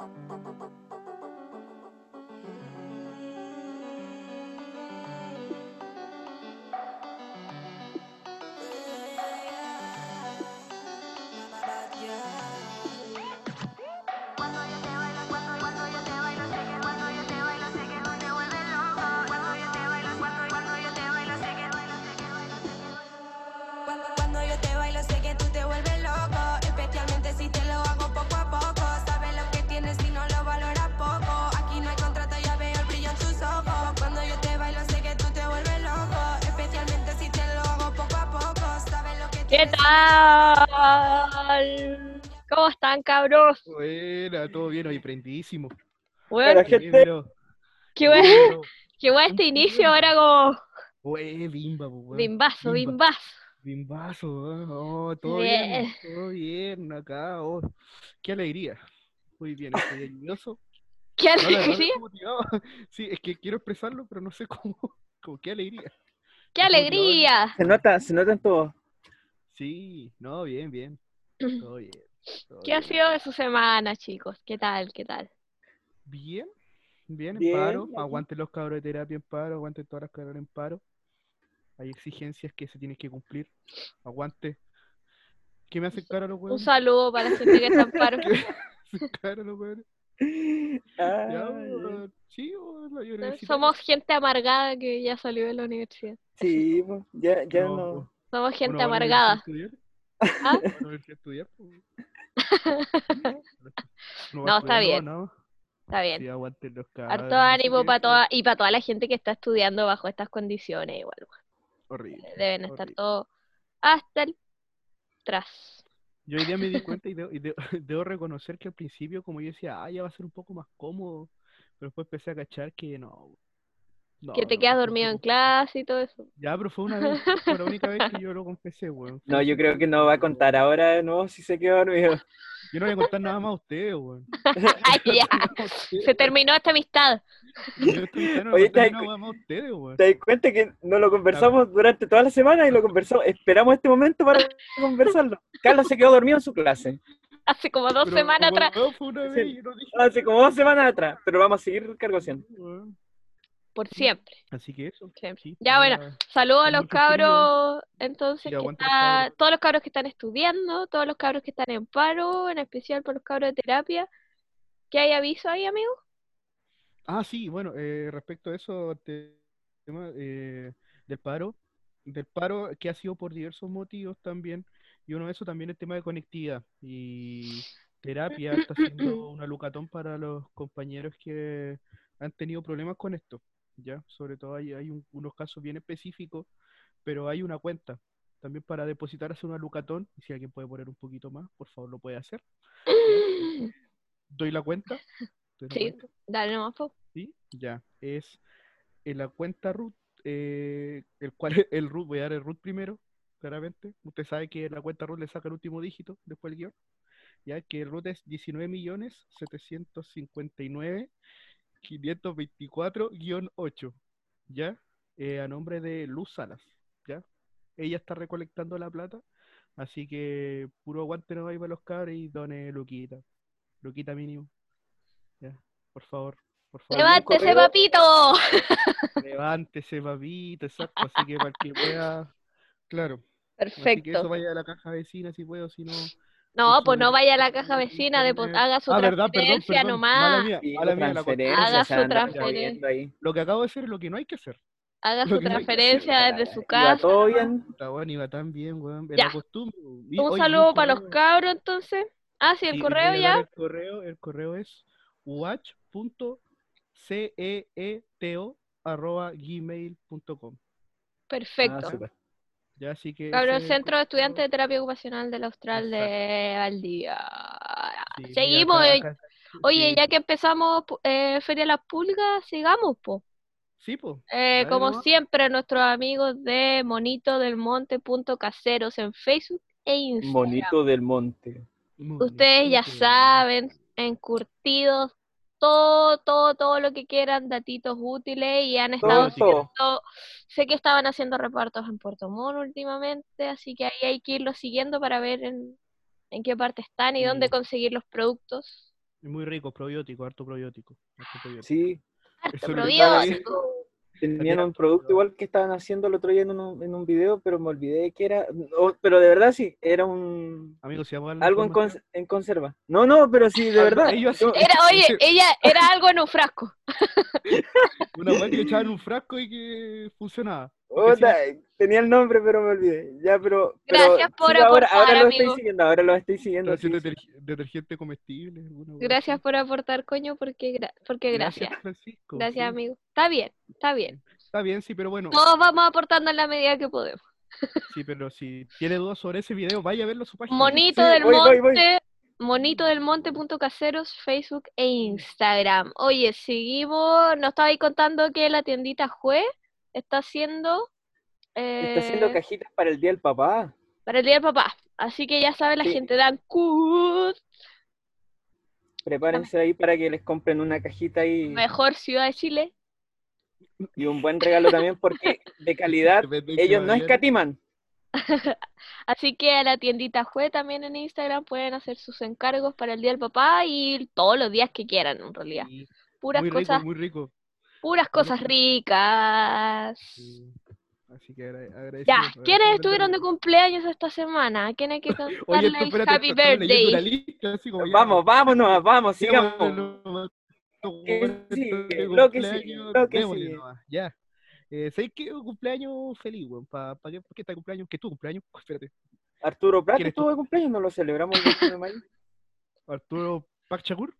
ピピピ。Cabros? Buena, todo bien, hoy prendidísimo. Bueno, Hola, gente. Pero, qué bueno, qué bueno este inicio ahora como güey, bimba, pues, weón. bimbazo, Bimba. bimbazo. Bimbazo. Oh, todo Bien. bien, todo bien acá. oh. Qué alegría. Muy bien, estoy nervioso. Qué No, alegría, motivado. Sí, es que quiero expresarlo, pero no sé cómo. Como qué alegría. qué alegría. Se nota, se nota en todo. Sí, no, bien, bien. Todo bien. ¿Qué ha bien. sido de su semana, chicos? ¿Qué tal? ¿Qué tal? Bien, bien, en Bien, paro. aquí. Aguanten los cabros de terapia en paro, aguanten todas las cabras en paro. Hay exigencias que se tienen que cumplir. Aguante. ¿Qué me hacen cara los Un huevos? saludo para la gente que está en paro. cara los huevos. Ay, Ya. Sí, la. Somos gente amargada que ya salió de la universidad. sí, pues, ya, ya No, no. Somos gente a amargada. estudiar. ¿Ah? A estudiar, pues. No, está bien. no. Está bien. Sí, aguanten los cabros. Harto ánimo para toda, y para toda la gente que está estudiando bajo estas condiciones igual. Horrible. Deben estar todos hasta el tras. Yo hoy día me di cuenta y, debo reconocer que al principio, como yo decía, ah, ya va a ser un poco más cómodo, pero después empecé a cachar que no. No, que te no, quedas dormido en clase y todo eso. Ya, pero fue una vez, fue la única vez que yo lo confesé, weón. No, yo creo que no va a contar ahora de nuevo si se quedó dormido. Yo no voy a contar nada más a ustedes, weón. Ay, ya. Se terminó esta amistad. Yo estoy no Oye, ¿te nada das más a ustedes, weón. ¿Te das cuenta que no lo conversamos durante toda la semana y lo conversamos? Esperamos este momento para conversarlo. Carlos se quedó dormido en su clase. Hace como dos Pero, semanas atrás. weón, fue una vez Sí. y yo no dije Hace como dos semanas atrás, pero vamos a seguir cargociendo. Por siempre. Así que eso. siempre. sí, Ya, bueno, Saludos a los cabros, entonces, que está- todos los cabros que están estudiando, todos los cabros que están en paro, en especial por los cabros de terapia. ¿Qué hay aviso ahí, amigo? Ah, sí, bueno, eh, respecto a eso, te- tema eh, del paro, del paro que ha sido por diversos motivos también, y uno de esos también el tema de conectividad y terapia está haciendo una lucatón para los compañeros que han tenido problemas con esto, ¿ya? Sobre todo hay, hay un- unos casos bien específicos, pero hay una cuenta también para depositar hacer una lucatón, y si alguien puede poner un poquito más, por favor lo puede hacer. Doy la cuenta. doy la Sí. cuenta. Dale nomás, po. Sí, ya. Es en la cuenta root, eh, el cual el root, voy a dar el root primero, claramente. Usted sabe que la cuenta root le saca el último dígito después el guion. Ya que el root es 19 millones 759 524-8. ¿Ya? Eh, a nombre de Luz Salas. ¿Ya? Ella está recolectando la plata. Así que puro aguante no va para los cabros y done Luquita. Luquita mínimo. Ya, por favor. Por favor. ¡Levántese, papito! Levántese, papito, exacto. Así que para el que pueda, claro. Así que eso Perfecto. vaya a la caja vecina si puedo, si no. No, pues no vaya a la caja vecina, de haga su Ah, verdad, perdón, transferencia perdón. Mala nomás. mía, la Haga su transferencia. ahí. Lo que acabo de hacer es lo que no hay que hacer. Haga Lo su no transferencia desde su Iba casa. todo bien. Puta, weón, iba tan bien, weón. Costumbre. Un oye, saludo para los cabros, entonces. Ah, sí, el Sí, correo ya. El correo, el correo es watch.ceeto.gmail.com. Perfecto. Ah. Ya, así que. Ese Centro de Estudiantes de Terapia Ocupacional del Austral de Valdivia. Sí, Seguimos. Oye, sí, ya que empezamos eh, Feria Las Pulgas, sigamos, po. Sí, pues. Eh, como nomás. siempre, nuestros amigos de Monito del Monte punto caseros en Facebook e Instagram. Monito del monte. Ustedes ya saben, encurtidos, todo, todo, todo lo que quieran, datitos útiles y han estado Todo, todo. haciendo- sé que estaban haciendo repartos en Puerto Montt últimamente, así que ahí hay que irlos siguiendo para ver en, en qué parte están y dónde Sí. conseguir los productos. Muy rico, probiótico, harto probiótico. harto probiótico. Sí, Harto probiótico. Tenían un producto igual que estaban haciendo el otro día en un, en un video, pero me olvidé de qué era. No, pero de verdad sí, era un Amigo, si vamos a darle algo en, cons- en conserva. No, no, pero sí, de verdad. Ellos Yo- Era, oye, ella era algo en un frasco. Una weá que echaban en un frasco y que funcionaba. Tenía el nombre, pero me olvidé. Ya, pero. pero Gracias por sí, ahora, aportar, ahora lo amigo. estoy siguiendo, ahora lo estoy siguiendo. Sí, sí. deterg- detergente comestible. Gracias por aportar, coño, porque, gra- porque gracias. Francisco. Gracias, sí. amigo. Está bien, está bien. Está bien, sí, pero bueno. Todos vamos aportando en la medida que podemos. Sí, pero si tiene dudas sobre ese video, vaya a verlo a su página. Monito Sí, del voy, voy, voy. Monte, Monito del Monte.caseros, Facebook e Instagram. Oye, seguimos, nos estabais contando que la tiendita Jue está haciendo Está haciendo eh, cajitas para el día del papá. para el Día del Papá. Así que ya sabe la Sí. gente, dan cut, Prepárense ahí para que les compren una cajita y, mejor ciudad de Chile. y un buen regalo también, porque de calidad ellos no escatiman. Así que a la tiendita Jue también en Instagram pueden hacer sus encargos para el Día del Papá y todos los días que quieran, en realidad. Puras muy rico, cosas, muy rico. Puras cosas ricas. Sí. Así que agra- agradecido. Ya, ¿quiénes estuvieron de cumpleaños esta semana? ¿A quién hay que Oye, cantarle esto, el espérate, Happy Birthday? lista, así como Vamos, vámonos, vamos, sigamos. estos Que de lo que nomás, Ya. Eh, ¿Sabéis qué? Un cumpleaños feliz, weón. ¿Para pa qué, está cumpleaños? ¿Qué tu cumpleaños? Espérate. Arturo Prat estuvo de cumpleaños, no lo celebramos el 21 de mayo. Arturo Pacchagur.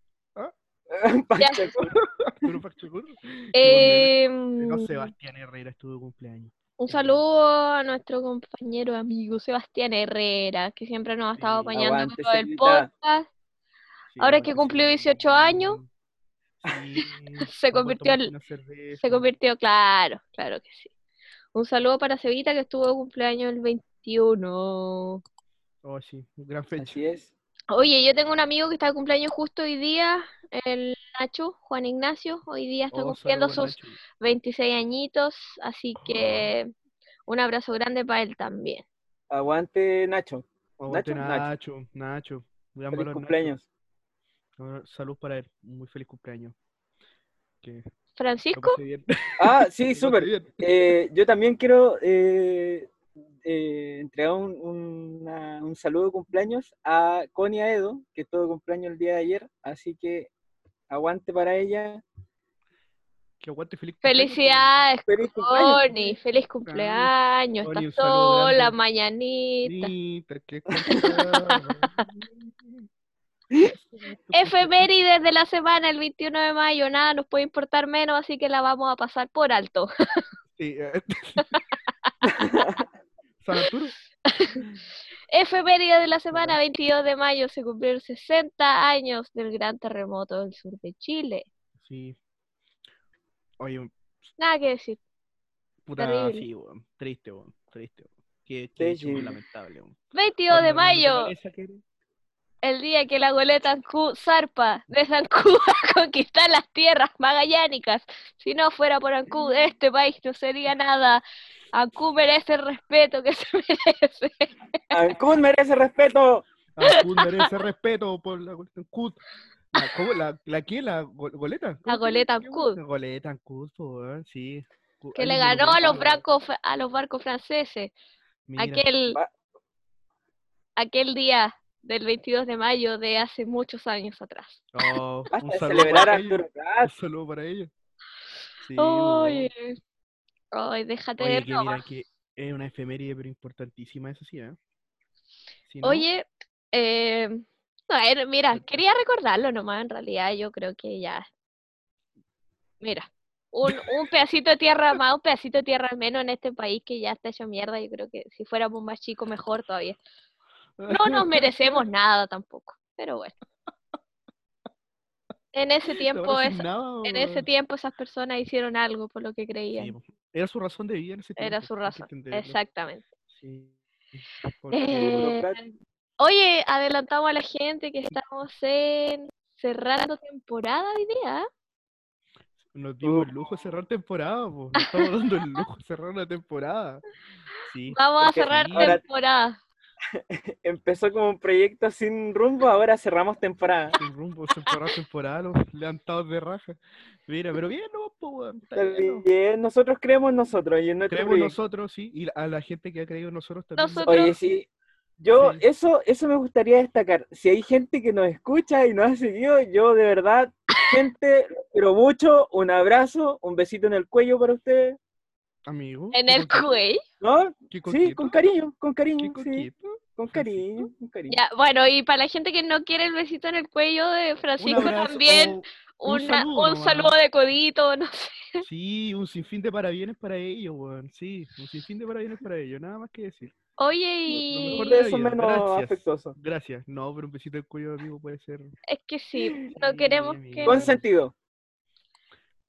Eh, No, Sebastián Herrera estuvo de cumpleaños. un saludo a nuestro compañero amigo Sebastián Herrera, que siempre nos ha estado Sí, apañando con el podcast. Sí, Ahora que cumplió sí. 18 años, Sí, se convirtió cerveza. Se convirtió, claro, claro que sí. Un saludo para Cevita que estuvo de cumpleaños el 21. Oh, sí, un gran fecha. Así es. Oye, yo tengo un amigo que está de cumpleaños justo hoy día, el Nacho, Juan Ignacio, hoy día está Oh, cumpliendo sus Nacho. 26 añitos, así que un abrazo grande para él también. Aguante, Nacho. Aguante, Nacho, Nacho. Nacho. Gran Feliz valor, cumpleaños. Salud para él. Un muy feliz cumpleaños. Que Francisco. Ah, sí, súper. bien. Eh, yo también quiero eh, eh, entregar un, una- un saludo de cumpleaños a Connie Aedo, que tuvo cumpleaños el día de ayer, así que aguante para ella. Que aguante feliz cumpleaños, felicidades, Feliz cumpleaños. Connie, feliz cumpleaños, Connie, estás sola, grande. mañanita. Efemérides de la semana, el 21 de mayo, nada nos puede importar menos, así que la vamos a pasar por alto. Sí, eh. San Arturo. Efeméride de la semana, 22 de mayo, se cumplieron 60 años del gran terremoto del sur de Chile. Sí. Oye, Nada que decir. puta, Terrible. sí, weón. Triste, weón. Triste, weón. Qué, qué muy Terrible. lamentable, weón. 22 de mayo, naturaleza quiere- el día que la goleta Ancú zarpa de Ancú a conquistar las tierras magallánicas. Si no fuera por Ancú, este país no sería nada. Ancú merece el respeto que se merece. Ancún merece respeto. Ancud merece respeto por la goleta Ancud. La, ¿cómo? ¿La, la qué? ¿La go- goleta? ¿Cómo se goleta. Ancud. La goleta weón, sí. Que le ganó a los, brancos, a los barcos franceses. mira. Aquel, aquel día del 22 de mayo de hace muchos años atrás. Oh, un saludo para. Arturo Un saludo para ella. Sí. Oye, ay, déjate Oye, de que mira bromas. que es una efeméride, pero importantísima, eso sí, ¿eh? Si no, Oye, eh, a ver, mira, quería recordarlo nomás, en realidad yo creo que ya. Mira, un, un pedacito de tierra más, un pedacito de tierra menos en este país que ya está hecho mierda, yo creo que si fuéramos más chicos mejor todavía. No nos merecemos nada tampoco, pero bueno. En ese tiempo, esa- nada, en ese tiempo esas personas hicieron algo por lo que creían. Era su razón de vivir en ese tiempo. Era su razón, exactamente. Sí. Eh, oye, adelantamos a la gente que estamos en cerrando temporada hoy día. nos dimos el lujo de cerrar temporada, po. Nos estamos dando el lujo de cerrar una temporada. Sí. Vamos a cerrar ahora- temporada. empezó como un proyecto sin rumbo, ahora cerramos temporada. Sin rumbo, temporada, temporada, los levantados de raja. Mira, pero bien, no, pues, weón, está Está bien, ¿no? bien, Nosotros creemos nosotros y en nuestro Creemos proyecto. nosotros, sí, y a la gente que ha creído en nosotros también. Nosotros- Oye, sí. Yo, Sí. eso, eso me gustaría destacar. Si hay gente que nos escucha y nos ha seguido, yo de verdad, gente, quiero mucho. Un abrazo, un besito en el cuello para ustedes. Amigo. En el cuello. ¿No? Sí, con cariño, con cariño, sí. Con cariño, con cariño. Ya, bueno, y para la gente que no quiere el besito en el cuello de Un Francisco abrazo, también, o un una- saludo un saludo de codito, no sé. Sí, un sinfín de parabienes para ellos, weón. Sí, un sinfín de parabienes para ellos, nada más que decir. Oye, Lo mejor y de Eso vida, menos gracias. afectuoso. Gracias. No, pero un besito del cuello, amigo, puede ser. es que sí, no queremos que... Con sentido.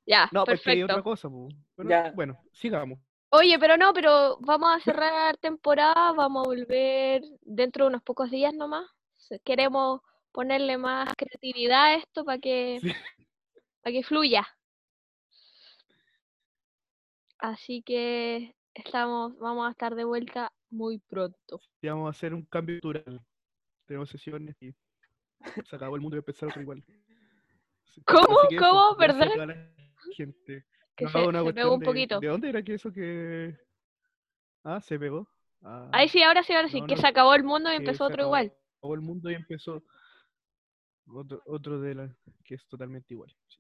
Ya, No, porque hay otra perfecto. cosa. Pero, Ya. Bueno, sigamos. Oye, pero no, pero vamos a cerrar temporada, vamos a volver dentro de unos pocos días nomás. Queremos ponerle más creatividad a esto para que, Sí. para que fluya. Así que estamos, vamos a estar de vuelta muy pronto. Y vamos a hacer un cambio cultural. Tenemos sesiones y se acabó el mundo y empezar otro igual. ¿Cómo? ¿Cómo? ¿Perdón? Gente. Que No, se, una se pegó un de- poquito. ¿De dónde era que eso que.? Ah, se pegó. Ah, Ahí sí, ahora sí, ahora sí, No, que no, se acabó el mundo y empezó se otro acabó- igual. acabó el mundo y empezó otro, otro de la que es totalmente igual. sí.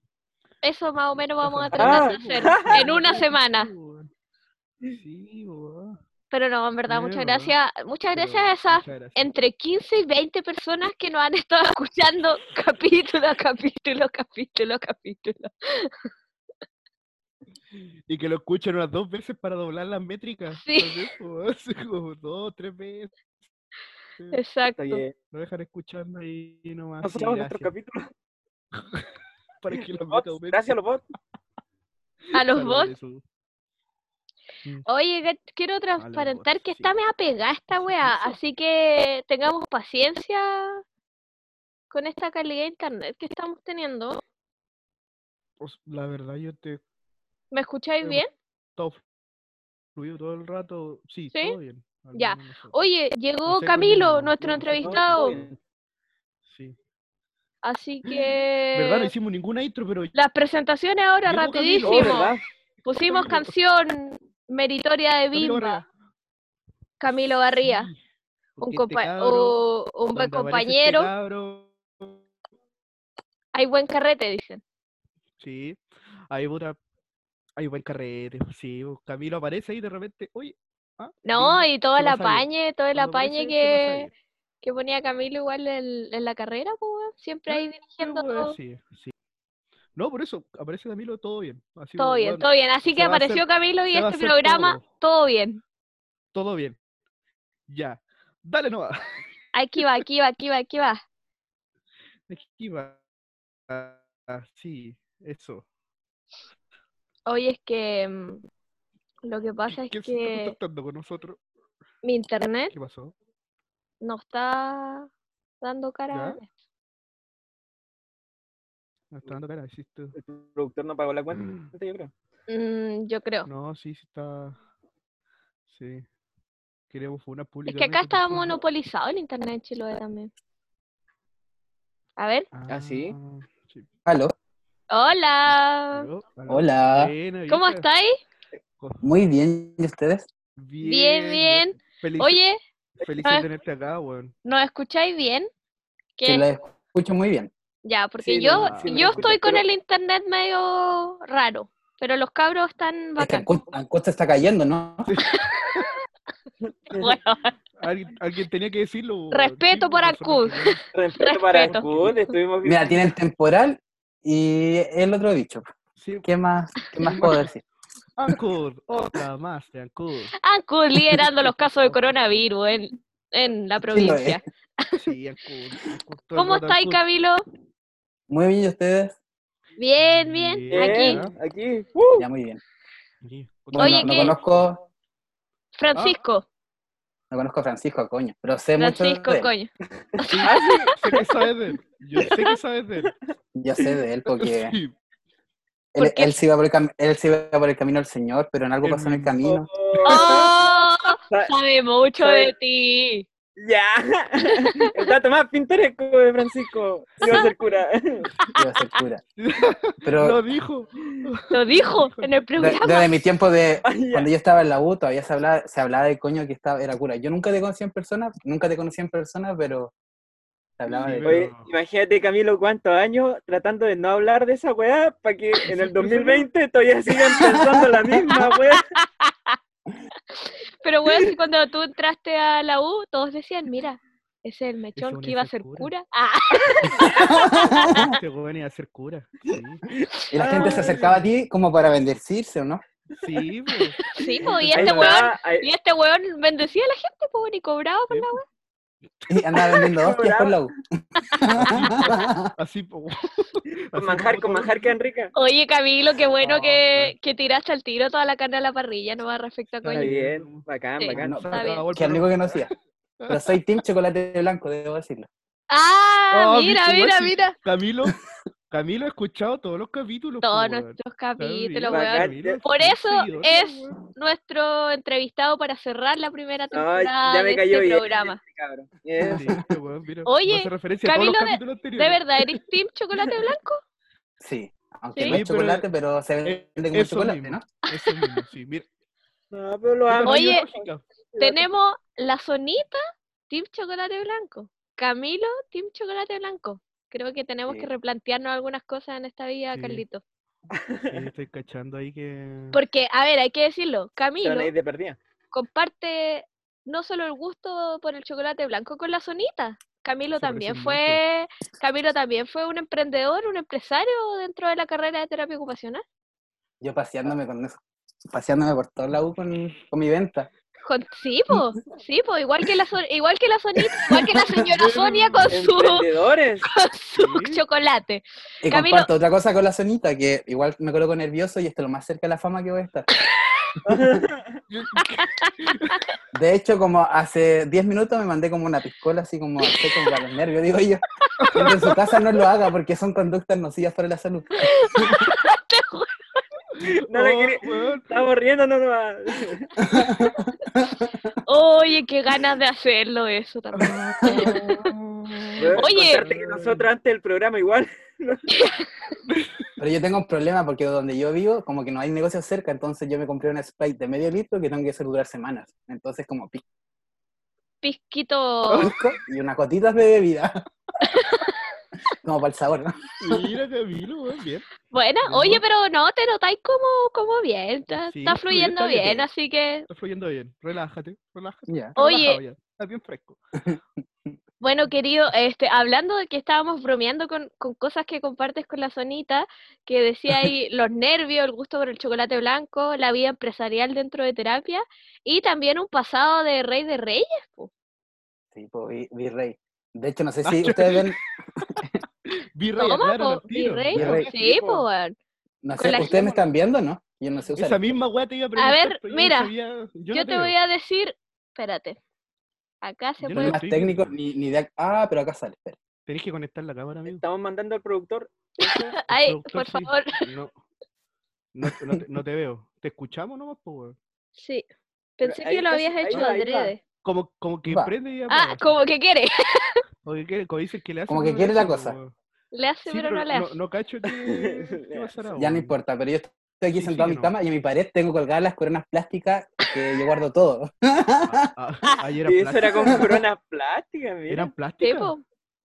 Eso más o menos vamos a tratar de hacer en una semana. Sí. Pero no, en verdad, muchas gracias. Muchas Pero gracias a esas gracias. entre 15 y 20 personas que nos han estado escuchando capítulo a capítulo, capítulo a capítulo. Y que lo escuchan unas dos veces para doblar las métricas. Sí. como dos, tres veces. Exacto. Bien. Lo dejan escuchando ahí nomás. Nos en nuestro capítulo. Para que Los bots. Gracias a los bots. A los bots. Mm. Oye, quiero transparentar que está media pegada esta weá, así que tengamos paciencia con esta calidad de internet que estamos teniendo. Pues, la verdad, yo te ¿Me escucháis bien? estado fluido todo el rato. Sí, ¿Sí? todo bien. Ya. Oye, llegó Camilo, nuestro entrevistado, Sí. así ¿Verdad? No que hicimos ninguna intro, pero las presentaciones ahora. Oh, rapidísimo. ¿verdad? Pusimos canción meritoria de Bimba. Camilo Barría, Sí, un, este compa- cabro, o- un buen este compañero. cabro, Hay buen carrete, dicen. Sí, hay puta, hay buen carrete, sí, pues, Camilo aparece ahí de repente, oye, ah, No, Bimba, y todo el apañe, todo el apañe que, que ponía Camilo igual en, en la carrera, pues, siempre ahí Pero, dirigiendo pues, todo. sí, sí. No, por eso, aparece Camilo, todo bien. Así, Todo bien, todo bien. Así que hacer- apareció Camilo y este programa, todo. todo bien. todo bien. Ya, dale nomás. Aquí va, aquí va, aquí va, aquí va. Aquí va. Ah, sí, eso. Oye, es que mm, lo que pasa es ¿Quién se está que contactando con nosotros? mi internet ¿Qué pasó? no está dando cara. ¿Ya? en esto. Me está dando cara, sí, está- El productor no pagó la cuenta, yo creo. Mm, yo creo. No, sí, sí está. Sí. Queremos una Es que acá está monopolizado el internet en Chiloé también. A ver. Ah, ¿sí? sí. Aló, Hola. Hola. ¿Cómo estáis? muy bien, ¿y ustedes? Bien, bien. Feliz, Oye, feliz ah. de tenerte acá, weón. ¿nos escucháis bien? Sí, Que la escucho muy bien. ya, porque Sí, yo, no, sí, yo escucho, estoy con pero- el internet medio raro, pero los cabros están Es que bacán. Se está cayendo, ¿no? Bueno, Alguien, alguien tenía que decirlo. Respeto por Ancud. queremos- Respeto para Respeto. Ancud, estuvimos Mira, tienen temporal y el otro dicho. Sí, ¿Qué más, qué más puedo decir? Ancud, otra más de Ancud. Ancud liderando los casos de coronavirus en, en la Sí, es. provincia. Sí, todo el ¿Cómo estáis. Camilo? Muy bien, ¿y ustedes? Bien, bien. Bien. Aquí, aquí. Uh, Ya, muy bien. Sí, Bueno, Oye, no, ¿qué? conozco, Francisco. no conozco a Francisco, coño, pero sé mucho Francisco, de él. coño. Sí, sé que sabes de él. Yo sé que sabes de él. Yo sé de él porque Sí. él, él se iba por el cam- él se iba por el camino del Señor, pero en algo pasó en el camino. ¡Oh! Sa- Sabe mucho sabe- de ti. Ya. El dato más pintoresco de Francisco. Iba a ser cura. Iba a ser cura. Pero Lo dijo. Lo dijo en el de- programa. desde mi tiempo de Ah, cuando yo estaba en la U todavía se hablaba, se hablaba del coño que estaba, era cura. Yo nunca te conocí en persona, nunca te conocí en persona, pero hablaba Sí, de pero- Oye, imagínate, Camilo, cuántos años tratando de no hablar de esa weá para que en el 2020 todavía sigan pensando la misma weá. Pero bueno, si cuando tú entraste a la U, todos decían, mira, ese es el mechón que iba a ser cura. cura. Ah, Este weón iba a ser cura. Sí, Y la gente se acercaba a ti como para bendecirse, ¿o no? sí, pues. sí, po, y este weón, y este weón bendecía a la gente, pues, y cobraba por la weá. Y andaba vendiendo hostias por la U. Así, po. Con manjar, con manjar quedan ricas. Oye, Camilo, qué bueno No, que, que tiraste al tiro toda la carne a la parrilla, no va respecto a coño. Está bien. bacán, Sí. bacán. No, Está bien. Que es lo único programa. que no hacía. Pero soy team chocolate blanco, debo decirlo. Ah, Oh, mira, mira, mira. Camilo, Camilo ha escuchado todos los capítulos. Todos nuestros capítulos, weón. Camilo, Por eso es nuestro entrevistado para cerrar la primera Ay, temporada ya me de cayó este bien programa. este. Sí, este weón, mira, Oye, Camilo, de- capítulos anteriores. ¿De verdad eres Team Chocolate Blanco? Sí. Aunque ¿Sí? no es pero- chocolate, pero se Eh, vende como eso chocolate, mismo, ¿no? Eso mismo, sí. Mira, No, pero lo amo. Oye. Tenemos la Sonita, Team Chocolate Blanco. Camilo, Team Chocolate Blanco. Creo que tenemos que replantearnos algunas cosas en esta vida, Sí. Carlito. Sí, estoy cachando ahí que. Porque, a ver, hay que decirlo, Camilo de comparte no solo el gusto por el chocolate blanco con la Sonita. Camilo Se también fue, Camilo también fue un emprendedor, un empresario dentro de la carrera de terapia ocupacional. Yo paseándome con eso. Paseándome por toda la U con, con mi venta. Con, sí, po, sí, po, igual que la Son- igual que la Sonita, igual que la señora Sonia con su, con su Sí. chocolate. Y Camilo- comparto otra cosa con la sonita, que igual me coloco nervioso y esto es lo más cerca de la fama que voy a estar. De hecho, como hace 10 minutos me mandé como una piscola, así como, como para los nervios, digo yo. En su casa no lo haga porque son conductas nocivas para la salud. No le Oh, quería- weón. Estamos riendo, no, no. Oye, qué ganas de hacerlo eso también. Oye. Que nosotros antes del programa igual. Pero yo tengo un problema porque donde yo vivo, como que no hay negocios cerca, entonces yo me compré una Sprite de medio litro que tengo que hacer durar semanas. Entonces, como pico Pisquito. y unas gotitas de bebida. como para el sabor, ¿no? Mira, Camilo, bien. Buena, No. oye, pero no, te notáis como, como bien, está, Sí, está fluye, fluyendo está bien. bien, así que, Está fluyendo bien. Relájate, relájate. Ya. Está Oye. ya, Está bien fresco. bueno, querido, este, hablando de que estábamos bromeando con, con cosas que compartes con la Sonita, que decía ahí los nervios, el gusto por el chocolate blanco, la vida empresarial dentro de terapia, y también un pasado de rey de reyes, po. Sí, pues, vi- virrey. De hecho, no sé Ah, si ustedes ven, Virrey, tiro. virrey, sí, weón. no sé, la ustedes me están viendo, ¿no? Yo no sé usar. Esa misma weá te iba a A preguntar. ver, yo no mira, sabía- Yo, yo, no te voy a decir, espérate, acá se Yo no puede lo más técnico, ni, ni de... Ah, pero acá sale, espera. Tenés que conectar la cámara, amigo. Estamos mandando al productor. Ay, productor, por sí. favor. No, no, no te, no te veo. ¿Te escuchamos nomás, po, weón? Sí. Pensé que lo habías hecho va, adrede. Como, como que Va. prende y Ah, apaga. como que quiere. O que quiere- como dicen que le hace. Como que no quiere la cosa. Le hace, Sí, pero no le no, hace. no cacho qué, qué pasará, Ya no importa, pero yo estoy aquí Sí, sentado en mi cama y en mi pared tengo colgadas las coronas plásticas que yo guardo todo. Ah, ah, ahí era Y eso era con plástica. coronas plásticas, mira. ¿Eran plásticas?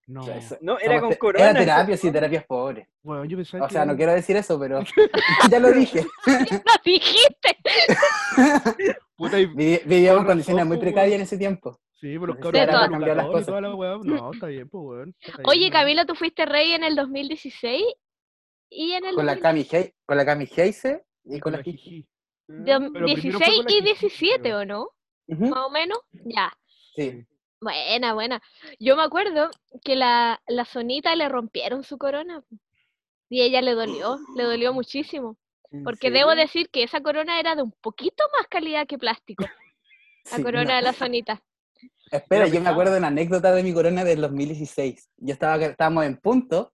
No, O sea, eso- No, era con corona. Era terapia, sí, ¿no? terapias pobres. bueno, yo pensaba O que sea, no quiero decir eso, pero ya lo dije. ¡No dijiste! Puta, y- Vivíamos condiciones muy po, precarias en ese tiempo. Sí, por los cabros de las cosas. toda la weá. No, está bien, pues, weón. está bien, Oye, weón. Camilo, tú fuiste rey en el 2016 y en el Con la 2000 Cami con la Cami Heise y con la Jiji. jiji. de- Mm. Pero primero fue 16 con la y Jiji, 17, creo. ¿o no? Más o menos. Ya. Sí. Buena, buena. Yo me acuerdo que la, la Sonita le rompieron su corona. Y ella le dolió, le dolió muchísimo. ¿En Porque debo decir que esa corona era de un poquito más calidad que plástico. La sí, corona no. de la Sonita. Espera, Era yo me pesada. acuerdo de una anécdota de mi corona del 2016. Yo estaba, estábamos en punto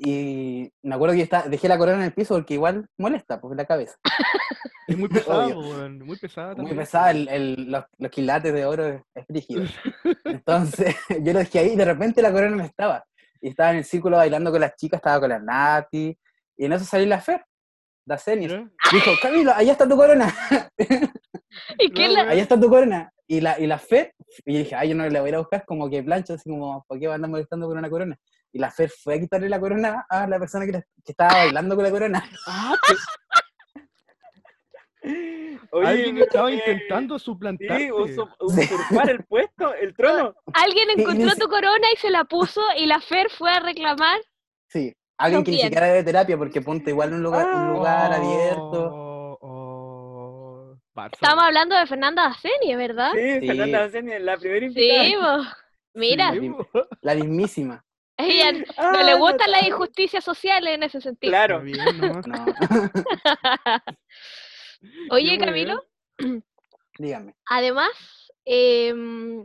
Y me acuerdo que está, dejé la corona en el piso porque igual molesta, porque la cabeza. Es muy pesada, muy pesada Muy también. pesada, el, el- los, los quilates de oro es, frígido. Entonces, yo lo dejé ahí y de repente la corona no estaba. Y estaba en el círculo bailando con las chicas, estaba con la Nati. Y en eso salí la Fer, la. Mira, Dijo, Camilo, allá está tu corona, ¿Y No, la- allá está tu corona. Y la, y la Fer, y yo dije, ay, yo no la voy a ir a buscar como que plancha, así como, ¿por qué va a andar molestando con una corona? Y la Fer fue a quitarle la corona a la persona que, la- que estaba bailando con la corona. Ah, Oye, alguien estaba eh, intentando suplantarte. Sí, usu- usurpar el puesto, el trono. Alguien encontró tu corona y se la puso y la Fer fue a reclamar. Sí, alguien que ni siquiera de terapia, porque ponte igual un lugar, un Ah. lugar abierto. Oh, oh, Estamos hablando de Fernanda Daceni, ¿verdad? Sí, Sí. Fernanda Baceni, la primera invitada. Sí. Mira, Sí. La mismísima. ella no Ah, le gustan las injusticias sociales en ese sentido. Claro. bien. No, Oye, Camilo, dígame. además, em,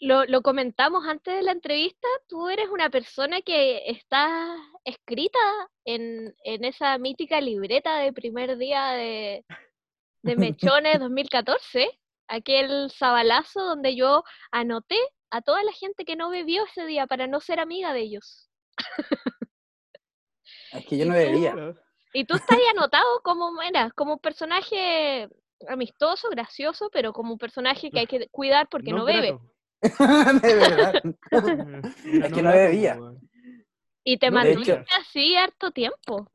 lo, lo comentamos antes de la entrevista, tú eres una persona que está escrita en, en esa mítica libreta de primer día de, de Mechones 2014, aquel sabalazo donde yo anoté a toda la gente que no bebió ese día para no ser amiga de ellos. Es que yo no bebía. Y tú estás ahí anotado como, era, como un personaje amistoso, gracioso, pero como un personaje que hay que cuidar porque no, bebe. de verdad. Es que no bebía. Y te No, mantuviste así harto tiempo.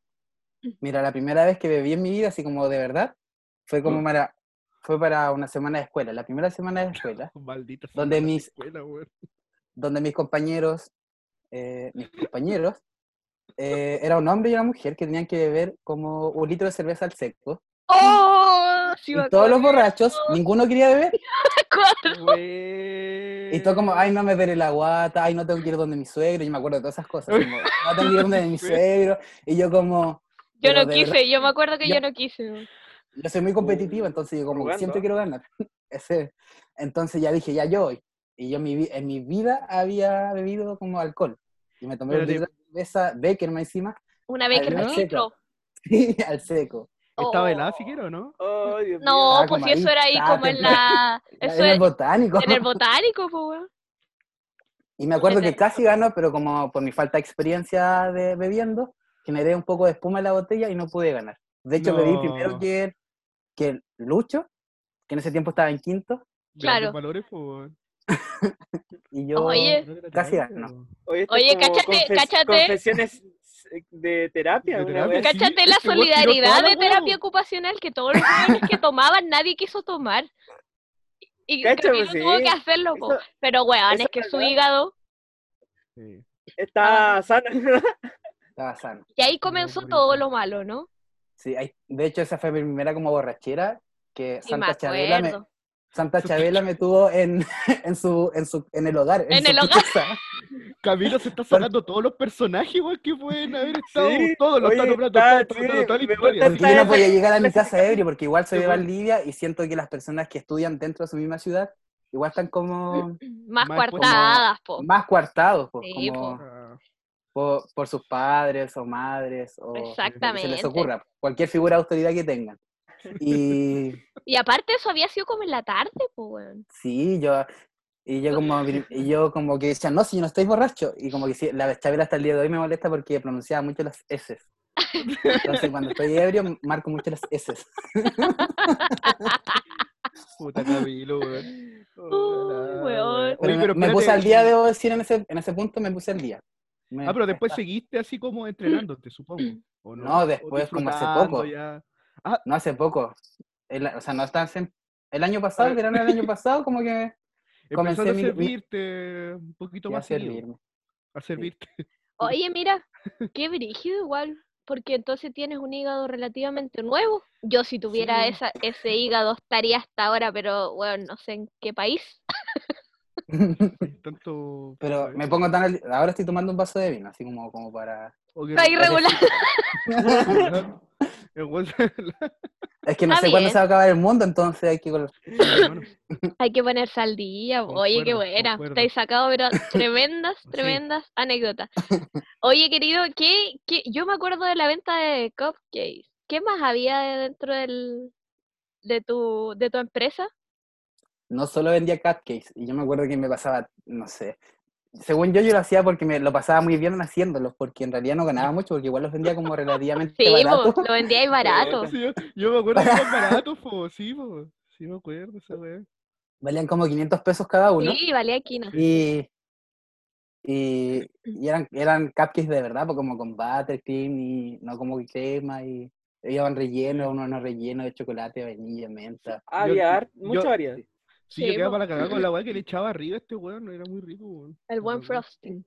Mira, la primera vez que bebí en mi vida, así como de verdad, fue como para, fue para una semana de escuela. La primera semana de escuela, Maldita Donde sea la mis- escuela, weón. donde mis compañeros, eh, mis compañeros, eh, era un hombre y una mujer que tenían que beber como un litro de cerveza al seco. ¡Oh! Sí, y todos los borrachos, ninguno quería beber. Y todo como, ay, no me veré la guata, ay, no tengo que ir donde mi suegro. Yo me acuerdo de todas esas cosas. Como, no tengo que ir donde mi suegro. Y yo como, Yo no de quise, verdad, yo me acuerdo que Yo- yo no quise. Yo soy muy competitivo, entonces yo como Jugando, siempre quiero ganar. Ese, entonces ya dije, ya yo voy. Y yo en mi, vi- en mi vida había bebido como alcohol. Y me tomé un Espérate. litro de cerveza Becker más encima, Una vez que Al seco. litro. al seco. ¿Estaba helada Oh. siquiera o no? Oh, Dios No, pues si eso era ahí como en la. Eso en el botánico. en el botánico, pues, weón. Y me acuerdo que casi ganó, pero como por mi falta de experiencia de bebiendo, generé un poco de espuma en la botella y no pude ganar. De hecho, bebí primero No. que, que Lucho, que en ese tiempo estaba en quinto, Claro. valores, y yo Oye. No Casi weón. Oye, esto Oye, cáchate, confes- cáchate. Confesiones de terapia. De terapia, sí. Cáchate la este solidaridad de terapia ocupacional que todos los jóvenes que tomaban nadie quiso tomar. Y Cacha, Camilo pues, tuvo sí. que hacerlo. Eso- pero weón, es que su verdad. hígado. Sí. Está sana. estaba sano. Y ahí comenzó todo lo malo, ¿no? Sí, ahí- de hecho, esa fue mi primera como borrachera, que Sí, me Santa Chabela me. Santa Chabela me tuvo en, en, su, en, su, en el hogar. En su el hogar. Camilo se está sacando todos los personajes igual que pueden haber estado. Sí, todos los oye, está nombrando, está- todos, está sí, contando toda la me historia. gusta Porque yo no podía llegar a mi casa ebrio, porque igual soy de. Valdivia y siento que las personas que estudian dentro de su misma ciudad igual están como Más Más coartadas, po. más coartados po, Sí, como Ah, por, por sus padres o madres o que se les Exactamente. ocurra, cualquier figura de autoridad que tengan. Y Y aparte eso había sido como en la tarde, weón. sí, yo y yo como y yo como que decía, no, si yo no estoy borracho. Y como que sí, la Chabela hasta el día de hoy me molesta porque pronunciaba mucho las S. Entonces cuando estoy ebrio marco mucho las S. puta Camilo, weón. Uy, weón. Me- pero me, puse al día, debo decir, en ese, en ese punto me puse al día. Me- Ah, pero después está- seguiste así como entrenándote, supongo. ¿o no? No, ¿O después, como hace poco. ya? No hace poco. El- o sea, no está hace- el año pasado, el ver. verano del año pasado, como que Comencé a mi- servirte un poquito a más seguido. servirme. A servirte. Oye, mira, qué brígido igual, porque entonces tienes un hígado relativamente nuevo. Yo si tuviera Sí. esa, ese hígado estaría hasta ahora, pero bueno, no sé en qué país. Tanto. Pero me pongo tan al- Ahora estoy tomando un vaso de vino, así como, como para... Está irregular. Es que no Está sé cuándo se va a acabar el mundo, entonces hay que... Hay que ponerse al día. Oye, qué Concuerdo, buena. Te he sacado pero tremendas, tremendas anécdotas. Oye, querido, ¿qué, qué? yo me acuerdo de la venta de cupcakes. ¿Qué más había dentro del, de, tu, de tu empresa? No solo vendía cupcakes, y yo me acuerdo que me pasaba, no sé, según yo, yo lo hacía porque me lo pasaba muy bien haciéndolos, porque en realidad no ganaba mucho, porque igual los vendía como relativamente Sí, po, baratos. lo vendía ahí barato. Sí, yo, yo me acuerdo que eran baratos, po, sí, po. Sí, me acuerdo esa weá. Valían como 500 pesos cada uno. Sí, valía quina. Y, y, y eran, eran cupcakes de verdad, pues como con buttercream y no como crema y iban rellenos, uno no relleno de chocolate, vainilla, menta. Había har- yo- mucha variedad. Sí, Sí, yo quedaba para cagar con la weá que le echaba arriba a este weón, era muy rico, weón. El buen frosting.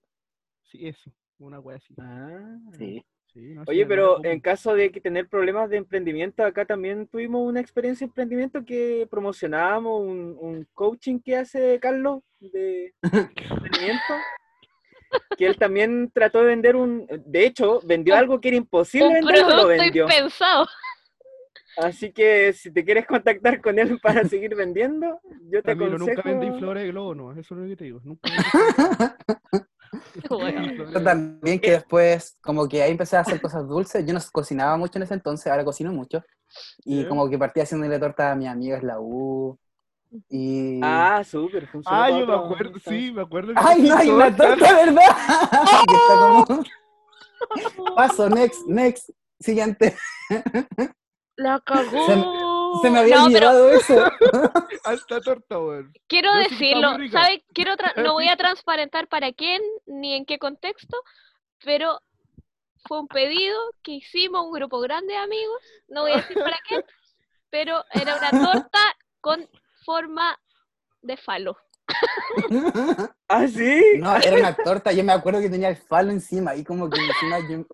Sí, eso, una weá así. Ah. Sí. Sí, no, Oye, pero en caso de que tener problemas de emprendimiento, acá también tuvimos una experiencia de emprendimiento que promocionábamos un, un coaching que hace Carlos de emprendimiento. Que él también trató de vender un. De hecho, vendió Un- algo que era imposible Un vender, lo producto vendió. impensado. Así que si te quieres contactar con él para seguir vendiendo, yo te Camilo, nunca aconsejo. vendí flores de globo, no, eso es lo que te digo. Nunca Bueno, Yo también que después, como que ahí empecé a hacer cosas dulces. Yo no cocinaba mucho en ese entonces, ahora cocino mucho. Y Ya. como que partí haciéndole torta a mis amigas la U. Y... Ah, súper, funcionó Ah, yo me acuerdo, sí, me acuerdo. que ¡Ay, no hay una torta. torta, verdad! que está como... Paso, next, next, siguiente. La cagó. Se me había No, pero olvidado eso. Alta torta, weón. quiero Yo decirlo. ¿sabes? Quiero tra- no voy a transparentar para quién ni en qué contexto, pero fue un pedido que hicimos un grupo grande de amigos, no voy a decir para quién, pero era una torta con forma de falo. Ah, sí. No, era una torta, yo me acuerdo que tenía el falo encima y como que encima yo...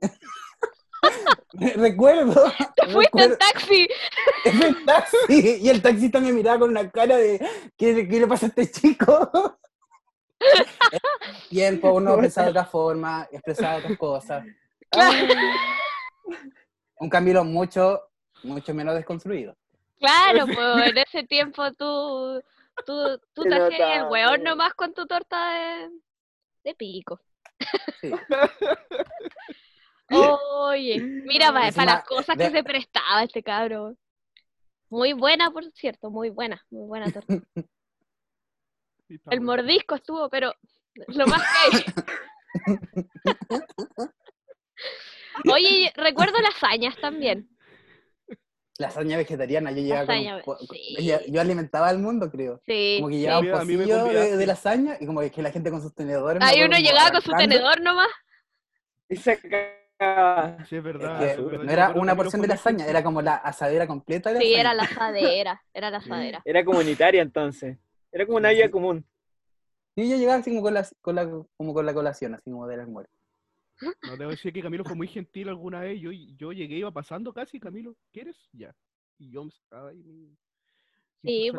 Recuerdo. ¡Te fuiste en taxi! en el taxi y el taxista me miraba con una cara de ¿qué, qué le pasa a este chico? Tiempo, uno pensaba de otra forma, expresaba otras cosas. Un Camilo mucho, mucho menos desconstruido. Claro, pues en ese tiempo tú, tú, tú te hacías el weón nomás con tu torta de, de pico. Sí. Oye, mira, para, Encima, las cosas que de- se prestaba este cabro. Muy buena, por cierto, muy buena, muy buena torta. El mordisco estuvo, pero lo más que hay. Oye, recuerdo lasañas también. Lasaña vegetariana, yo llegaba con un Lasaña, sí. yo, yo alimentaba al mundo, creo. Sí, Como que sí. llevaba un pocillo de, de lasaña y como que la gente con sus tenedores. Ahí uno llegaba con su tenedor nomás. Y sacaba. Sí, es verdad. que es verdad. no era una porción de lasaña, era como la asadera completa de Sí, lasaña. era la asadera, era la asadera. Era comunitaria entonces. Era como una vida sí. común. Sí, yo llegaba así como con la, con la, como con la colación, así como del almuerzo. No, debo decir que Camilo fue muy gentil alguna vez. Yo, yo llegué, iba pasando casi, Camilo, ¿quieres? Ya. Y yo me sacaba ahí Sí.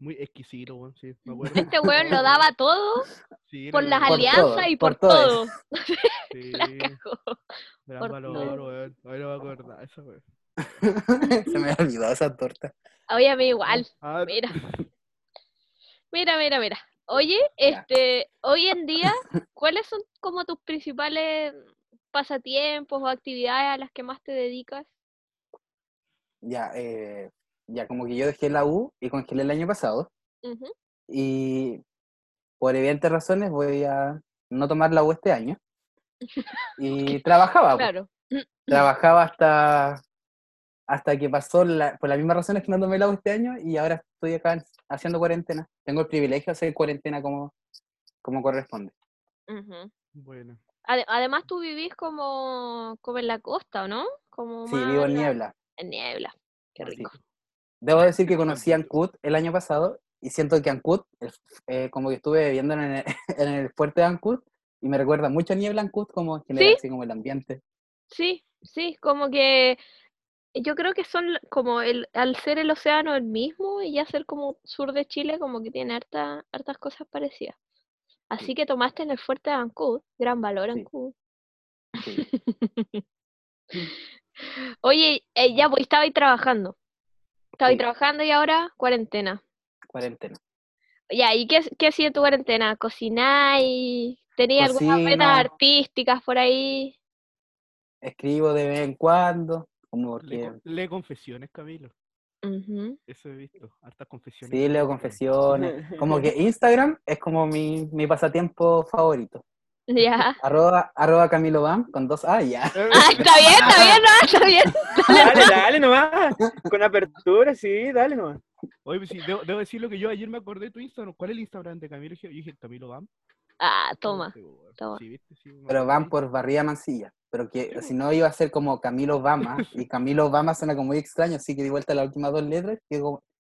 Muy exquisito, weón, sí, me acuerdo. Este weón lo daba todo Sí, por las Por alianzas todo, y por por, todo. todo. sí, La cagó. gran por valor, weón. Ahí no me acuerdo eso, weón. Se me olvidado esa torta. Oye, a mí igual. Ah, Mira. Mira, mira, mira. Oye, este, hoy en día, ¿cuáles son como tus principales pasatiempos o actividades a las que más te dedicas? Ya, eh, ya como que yo dejé la U y congelé el año pasado. Y por evidentes razones voy a no tomar la U este año. Y trabajaba, trabajaba hasta, hasta que pasó la- por las mismas razones que no tomé la U este año y ahora estoy acá haciendo cuarentena. Tengo el privilegio de hacer cuarentena como, como corresponde. Bueno. Ade- además, tú vivís como, como en la costa, ¿o no? Como Sí, más vivo en la- niebla. En niebla. Qué Sí. rico. Debo decir que conocí a Ancud el año pasado y siento que Ancud, el- eh, como que estuve viviendo en el, en el fuerte de Ancud y me recuerda mucho a Niebla Ancud como en general, Sí. así como el ambiente. Sí, sí, como que yo creo que son como el, al ser el océano el mismo y ya ser como sur de Chile, como que tiene harta, hartas cosas parecidas. Así que tomaste en el fuerte de Ancud, gran valor. Ancud. Sí. Oye, eh, ya pues estaba ahí trabajando. Estabas Sí. trabajando y ahora cuarentena. Cuarentena. Ya, ¿y qué, qué hacía en tu cuarentena? ¿Cocináis? ¿Tenías algunas metas artísticas por ahí? Escribo de vez en cuando, como Le, lee confesiones, Camilo. Eso he visto. Hartas confesiones. sí, leo confesiones. Como que Instagram es como mi, mi pasatiempo favorito. Ya. Arroba, arroba Camilo Bam con dos A ya. Ah, está bien, está bien, no, está bien. Dale, dale nomás. Con apertura, sí, dale nomás. Oye, pues sí, debo, debo decirlo que yo ayer me acordé de tu Instagram. ¿Cuál es el Instagram de Camilo? Yo dije, Camilo Bam. Ah, toma. Sí. Sí. Sí, Pero van por Barría Mancilla. Pero que Sí, si no iba a ser como Camilo Bama. Y Camilo Bama suena como muy extraño, así que di vuelta las últimas dos letras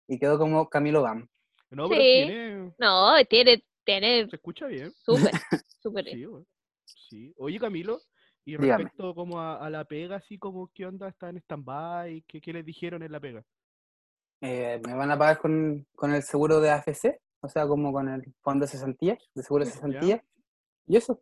y quedó, como Camilo Bam. No, pero Sí. tiene. No, tiene, tiene Se escucha bien. súper, súper. Sí, weón. Sí. Oye, Camilo, y Dígame. respecto como a, a la pega, así como, ¿qué onda? ¿Está en stand-by? ¿Qué, ¿Qué les dijeron en la pega? Eh, me van a pagar con, con el seguro de AFC, o sea, como con el fondo de cesantía, de seguro de cesantía. Y eso.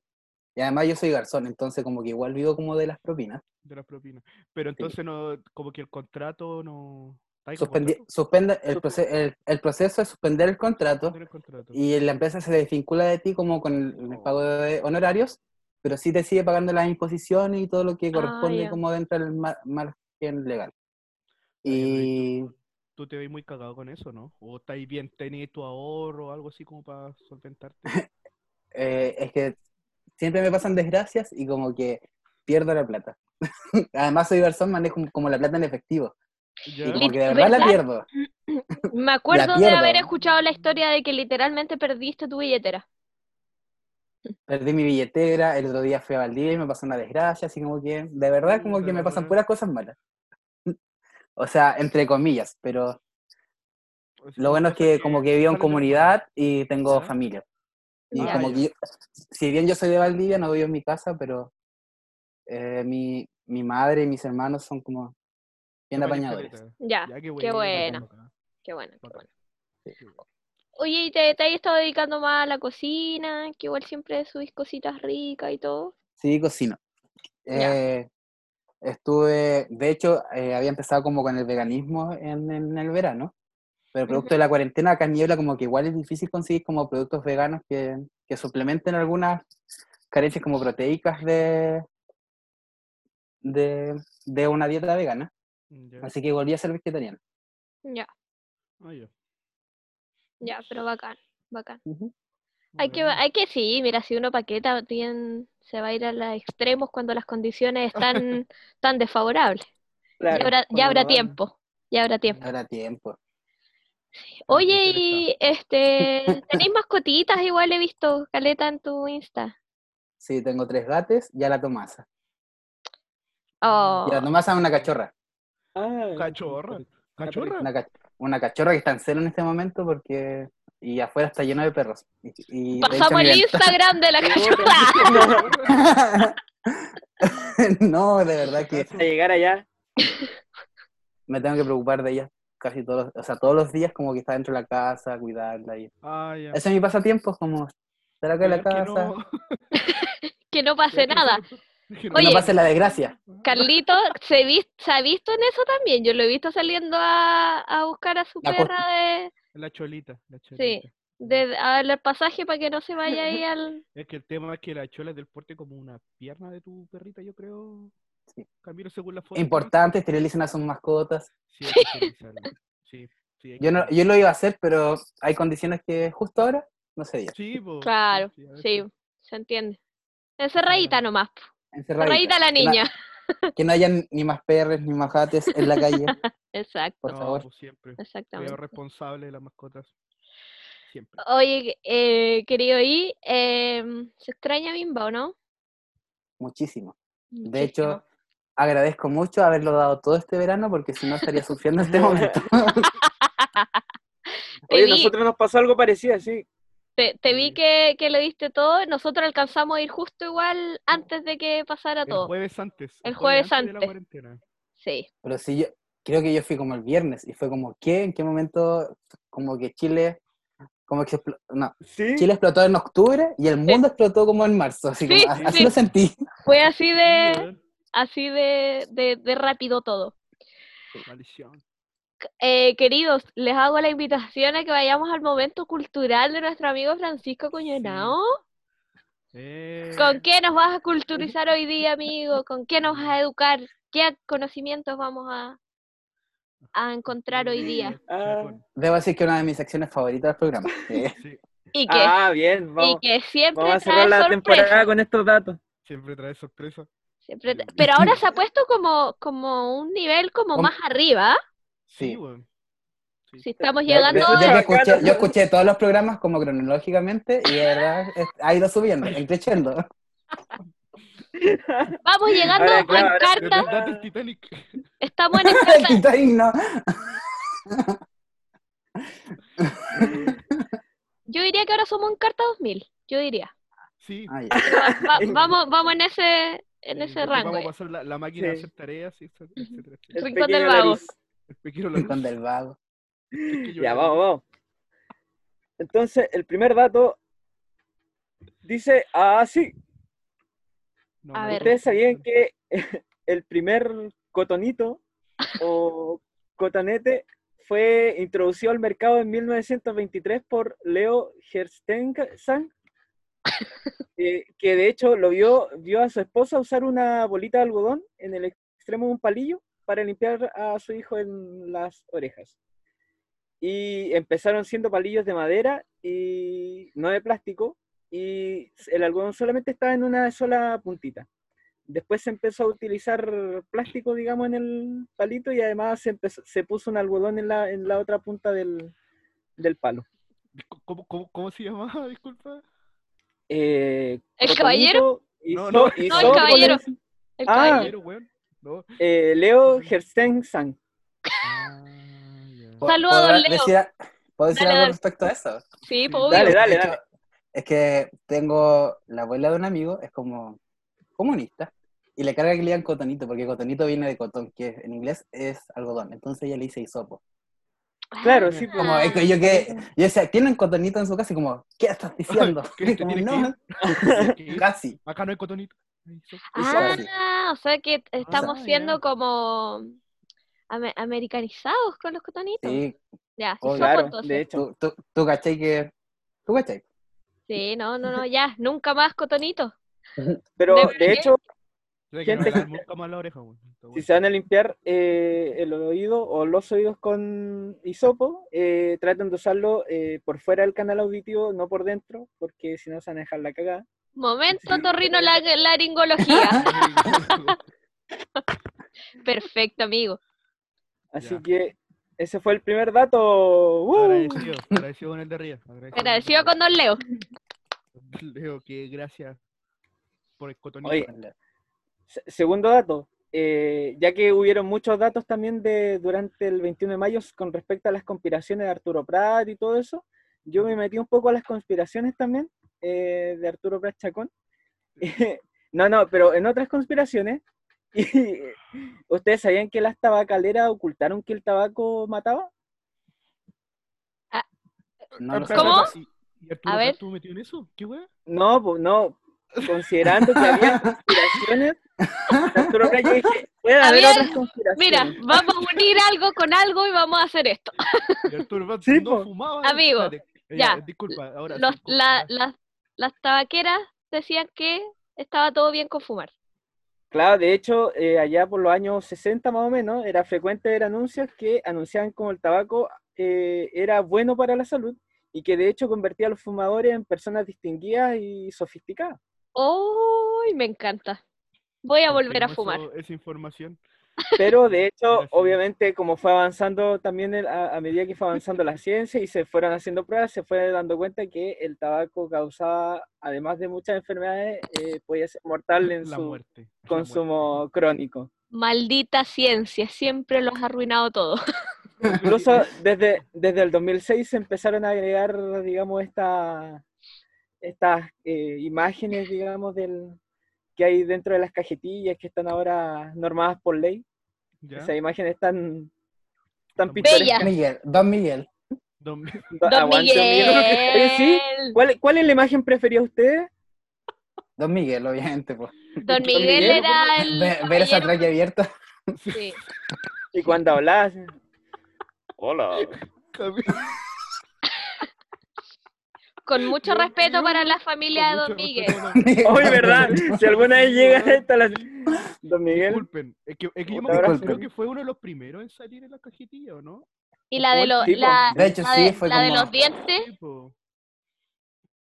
Y además yo soy garzón, entonces como que igual vivo como de las propinas. De las propinas. Pero entonces no, como que el contrato no. ¿Está ahí con Suspendi- contrato? suspende el, el, el proceso es suspender el contrato Suspender el contrato. y la empresa se desvincula de ti como con el, el pago de honorarios, pero sí te sigue pagando las imposiciones y todo lo que corresponde ya. como dentro del ma- margen legal. Ay, Y ¿Tú te ves muy cagado con eso, no? ¿O estáis bien, tenéis tu ahorro o algo así como para solventarte? eh, es que siempre me pasan desgracias y como que pierdo la plata. Además soy garzón, manejo como la plata en efectivo. ¿Ya? Y como que de verdad la pierdo. Me acuerdo de haber escuchado la historia de que literalmente perdiste tu billetera. Perdí mi billetera, el otro día fui a Valdivia y me pasó una desgracia, así como que, de verdad, como que me pasan puras cosas malas. O sea, entre comillas, pero lo bueno es que como que vivo en comunidad y tengo familia. Y Ya. como que yo- si bien yo soy de Valdivia, no vivo en mi casa, pero eh, mi, mi madre y mis hermanos son como bien apañadores. Ya, Ya, qué buena, bueno, qué bueno. Qué bueno. Oye, ¿y te, te has estado dedicando más a la cocina? Que igual siempre subís cositas ricas y todo. Sí, cocino. Eh, estuve, de hecho, eh, había empezado como con el veganismo en, en el verano, pero producto de la cuarentena acá en Niebla como que igual es difícil conseguir como productos veganos que, que suplementen algunas carencias como proteicas de, de, de una dieta vegana. Así que volví a ser vegetariano. Ya, Ah, ya. ya, pero bacán, bacán. Hay que, hay que sí, mira, si uno paqueta bien se va a ir a los extremos cuando las condiciones están tan desfavorables. Claro, ya habrá, ya cuando habrá tiempo, ya habrá tiempo. Tiempo. Oye, y este, ¿tenéis mascotitas? Igual he visto, Caleta, en tu Insta. Sí, tengo tres gatos y a la Tomasa. Oh, Y la Tomasa es una cachorra. Ah, Cachorra. Cachorra. Una, ca- una cachorra que está en cero en este momento porque... Y afuera está lleno de perros. Y, y de hecho, pasamos el Instagram de la cachorra. no, de verdad que a llegar allá. me tengo que preocupar de ella casi todos los, o sea, todos los días como que está dentro de la casa, cuidarla. Y... Ah, ya. Ese es mi pasatiempo, como estar acá en la que casa, no- Que no pase nada. Oye, no pase la desgracia. Carlito se, vis- se ha visto en eso también. Yo lo he visto saliendo a, a buscar a su La perra de, La cholita, la Sí. cholita. de a darle el pasaje para que no se vaya ahí al. Es que el tema es que la chola es del porte como una pierna de tu perrita, yo creo. Sí. Camilo según la foto. Importante, esterilicen a sus mascotas. Sí. Sí, sí, Yo, no, yo lo iba a hacer, pero hay condiciones que justo ahora no se dio. Sí, po, sí, Claro, sí. Sí, se entiende. Encerradita nomás. Encerradita. Encerradita la niña. Que no hayan ni más perros ni más gatos en la calle, Exacto, por no, favor. pues siempre. exactamente. Cuidado responsable de las mascotas. Siempre. Oye, eh, querido I, em, ¿se extraña Bimba o no? Muchísimo. De hecho, agradezco mucho haberlo dado todo este verano porque si no estaría sufriendo en este momento. Oye, nosotros nos pasó algo parecido, sí. Te, te vi Sí. que, que le diste todo. Nosotros alcanzamos a ir justo igual antes de que pasara El todo. jueves antes. El jueves de la antes. Sí. Pero sí, yo creo que yo fui como el viernes y fue como, ¿qué? ¿En qué momento? Como que Chile, como que explo- no, Sí. Chile explotó en octubre y el mundo explotó como en marzo, así, como- Sí, así sí. lo sentí. Fue así Sí, de, así de, de, de rápido todo. Maldición. Eh, queridos, les hago la invitación a que vayamos al momento cultural de nuestro amigo Francisco Cuñonao. Eh, ¿Con qué nos vas a culturizar hoy día, amigo? ¿Con qué nos vas a educar? ¿Qué conocimientos vamos a, a encontrar hoy día? Ah. Debo decir que una de mis secciones favoritas del programa. Eh, Sí, Y que, Ah, bien, y vamos, que siempre vamos a trae cerrar la sorpresa. temporada con estos datos. siempre trae sorpresa. Siempre tra- Pero ahora se ha puesto como, como un nivel como más arriba. Sí, Sí. weón. Sí. Si estamos yo, llegando yo- yo bacano. escuché, yo escuché todos los programas como cronológicamente y de verdad es- ha ido subiendo, creciendo. Vamos llegando Ahora, a claro, el Titanic. Estamos en El cartas. Titanic no. Yo diría que ahora somos en carta 2000. Yo diría. Sí. Ah. Va- va- vamos, vamos en ese, en ese rango. Vamos a pasar la, la máquina a Sí. hacer tareas, y etcétera, etcétera. El Rincón del vago. Larus. El pequeño Larus. Con del vago. Es que yo Ya, era- vamos, vamos. Entonces, el primer dato dice así. No, A no, ver. ¿Ustedes sabían que el primer cotonito o cotonete fue introducido al mercado en 1923 por Leo Gerstenzang? Eh, que de hecho lo vio, vio a su esposa usar una bolita de algodón en el extremo de un palillo para limpiar a su hijo en las orejas. Y empezaron siendo palillos de madera y no de plástico, y el algodón solamente estaba en una sola puntita. Después se empezó a utilizar plástico, digamos, en el palito y además se, empezó- se puso un algodón en la, en la otra punta del, del palo. ¿Cómo, cómo, cómo se llamaba? Disculpa. Eh, ¿El caballero? No, no. No, el caballero. El Ah. caballero. Caballero, weón. No. Eh, Leo Gerstenzang. Ah, ya. ¿Puedo- Saludos, ¿puedo don Leo. decir, ¿puedo decir Dale, algo dale. respecto a eso? Sí, pues Dale, obvio. dale. De hecho, Es que tengo la abuela de un amigo, es como comunista, y le carga que le digan cotonito, porque cotonito viene de cotón, que en inglés es algodón. Entonces ella le dice hisopo. Claro, sí, Como, Ah. es que yo que yo decía, ¿tienen cotonito en su casa? Y como, ¿qué estás diciendo? ¿qué? ¿Te Como, no, casi. Acá no hay cotonito. Ah, o sea que estamos Ah, siendo ya. como ame- americanizados con los cotonitos. Sí, Ya, sí, Oh, somos Claro, entonces. de hecho. tú, tú, tú cachai que... ¿Tú cachai? Sí, no, no, no, ya, nunca más cotonito. Pero ¿De hecho, Gente que- si se van a limpiar eh, el oído o los oídos con hisopo, eh, traten de usarlo eh, por fuera del canal auditivo, no por dentro, porque si no se van a dejar la cagada. Momento torrino la laringología. Perfecto, amigo. Así Ya. que ese fue el primer dato. ¡Uh! Agradecido, agradecido con el de arriba. Agradecido, Agradecido con Don Leo. Leo, que gracias por el cotonito. Oye, Se- Segundo dato, eh, ya que hubieron muchos datos también de durante el 21 de mayo con respecto a las conspiraciones de Arturo Prat y todo eso, yo me metí un poco a las conspiraciones también eh, de Arturo Prat Chacón. no, no, pero en otras conspiraciones, ¿ustedes sabían que las tabacaleras ocultaron que el tabaco mataba? No sé. ¿Cómo? ¿Y, Arturo A ver. Estuvo metido en eso? ¿Qué weá? No, pues no, considerando que había conspiraciones, Arturo Prat, yo dije, puede haber otras conspiraciones. Mira, vamos a unir algo con algo y vamos a hacer esto. Y Arturo Prat Sí, no po. fumaba. Amigo, eh, ya. Disculpa, ahora. Los- sí, la- confirmar. las, las tabaqueras decían que estaba todo bien con fumar. Claro, de hecho, eh, allá por los años 60 más o menos, era frecuente ver anuncios que anunciaban como el tabaco eh, era bueno para la salud y que de hecho convertía a los fumadores en personas distinguidas y sofisticadas. ¡Uy! me encanta. Voy a volver a fumar. eso- esa información. Pero de hecho, obviamente, como fue avanzando también el- a, a medida que fue avanzando la ciencia y se fueron haciendo pruebas, se fue dando cuenta que el tabaco causaba, además de muchas enfermedades, eh, podía ser mortal en La su muerte. consumo crónico. Maldita ciencia, siempre los ha arruinado todo. Incluso desde, desde el 2006 se empezaron a agregar, digamos, esta, estas eh, imágenes, digamos, del, que hay dentro de las cajetillas que están ahora normadas por ley. ¿Ya? Esas imágenes tan, tan Bella. pintorescas. Miguel, Don Miguel. Don- Don Aguante, Miguel. Oye, sí, ¿cuál, ¿cuál es la imagen preferida de ustedes? Don Miguel, obviamente. Pues. Don Miguel Miguel, era el. Ve- ver esa traque abierta. Sí. Y cuando hablas, Hola. Con mucho respeto para la familia de Don Miguel. Hoy, ¿verdad? Si alguna vez llega esta la... Don Miguel. Disculpen, es que, es que yo me acuerdo, creo que fue uno de los primeros en salir en la cajetilla, ¿o no? Y la de los, la, De hecho, la sí, de, fue la de como- los dientes,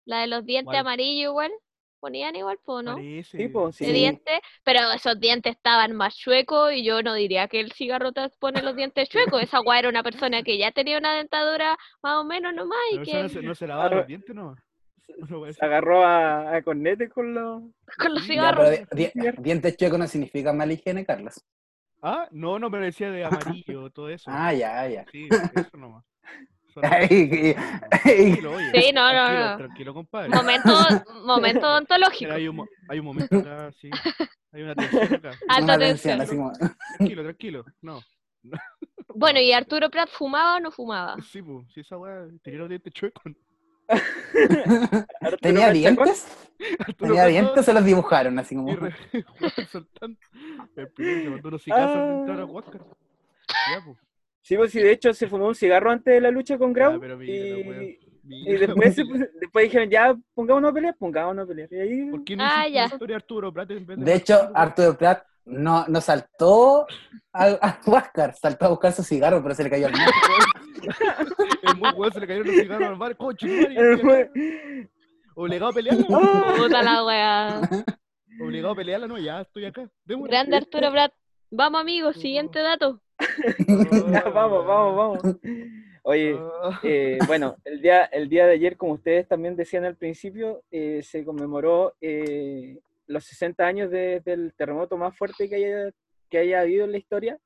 la de los dientes amarillos igual, ponían igual, po, ¿no? parece. Sí, po, sí. de dientes, pero esos dientes estaban más chuecos y yo no diría que el cigarro te pone los dientes chuecos. Esa guay era una persona que ya tenía una dentadura más o menos nomás y que no se, no se lavaba los dientes, ¿no? Se agarró a, a cornete con los... con los Ya, cigarros. pero di- di- dientes chuecos no significa mala higiene, Carlos. Ah, no, no, pero decía de amarillo, todo eso. Ah, ya, ya. Sí, eso nomás. Ay, Tranquilo, oye, Sí, no, no, tranquilo, no. Tranquilo, compadre. Momento, momento odontológico. hay, un, hay un momento acá, sí. Hay una tensión acá. Alta una tensión. como... Tranquilo, tranquilo. No. Bueno, ¿y Arturo Prat fumaba o no fumaba? Sí, pues, si esa weá tenía los dientes chuecos. ¿Tenía dientes? Arturo ¿Tenía dientes o se los dibujaron? Así como... El primero que mandó unos cigazos Ah. entrar a Huáscar. Ya, pues. Sí, pues sí, de hecho se fumó un cigarro antes de la lucha con Grau. Ya, pero mira, weón. y, Mira, y después, después dijeron, ya, pongámonos a pelear, pongámonos a pelear. Y ahí, ¿Por qué no Ah, ya. la historia de Arturo Prat en vez de De hecho, Arturo Prat no, no saltó al a Huáscar, saltó a buscar su cigarro, pero se le cayó al mar. El muy weón se le cayeron los cigarros al bar, coche, Obligado a pelearla. ¡Ah! Puta la wea. Obligado a pelearla, no, ya estoy acá. Grande Arturo Prat. Vamos amigos, siguiente dato. Ya, vamos, vamos, vamos. Oye, eh, bueno, el día, el día de ayer, como ustedes también decían al principio, eh, se conmemoró eh, los 60 años de- del terremoto más fuerte que haya, que haya habido en la historia,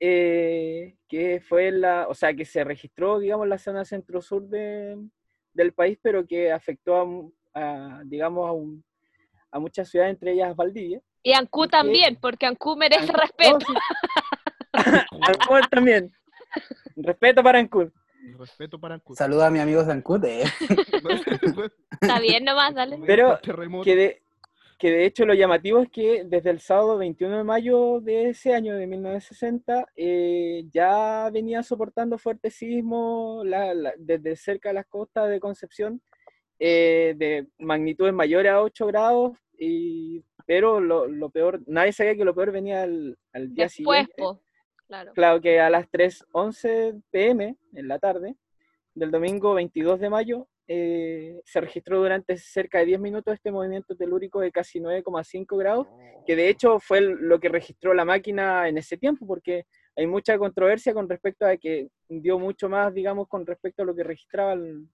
eh, que fue la, o sea, que se registró, digamos, en la zona centro-sur de- del país, pero que afectó a, digamos, a, un- a muchas ciudades, entre ellas Valdivia. Y Ancú también, porque Ancú merece Ancud- respeto. oh, sí. Ancud también. Respeto para Ancud. Respeto para Ancud. Saluda a mi amigo Zancute. eh. Está bien nomás, dale. Pero que de, que de hecho lo llamativo es que desde el sábado 21 de mayo de ese año, de 1960, eh, ya venía soportando fuertes sismos la- la- desde cerca de las costas de Concepción, eh, de magnitudes mayores a 8 grados, y, pero lo, lo peor, nadie sabía que lo peor venía al, al día Después, siguiente. po. Claro. Claro que a las 3.11 pm en la tarde del domingo 22 de mayo eh, se registró durante cerca de 10 minutos este movimiento telúrico de casi 9,5 grados, que de hecho fue lo que registró la máquina en ese tiempo, porque hay mucha controversia con respecto a que dio mucho más, digamos, con respecto a lo que registraba el,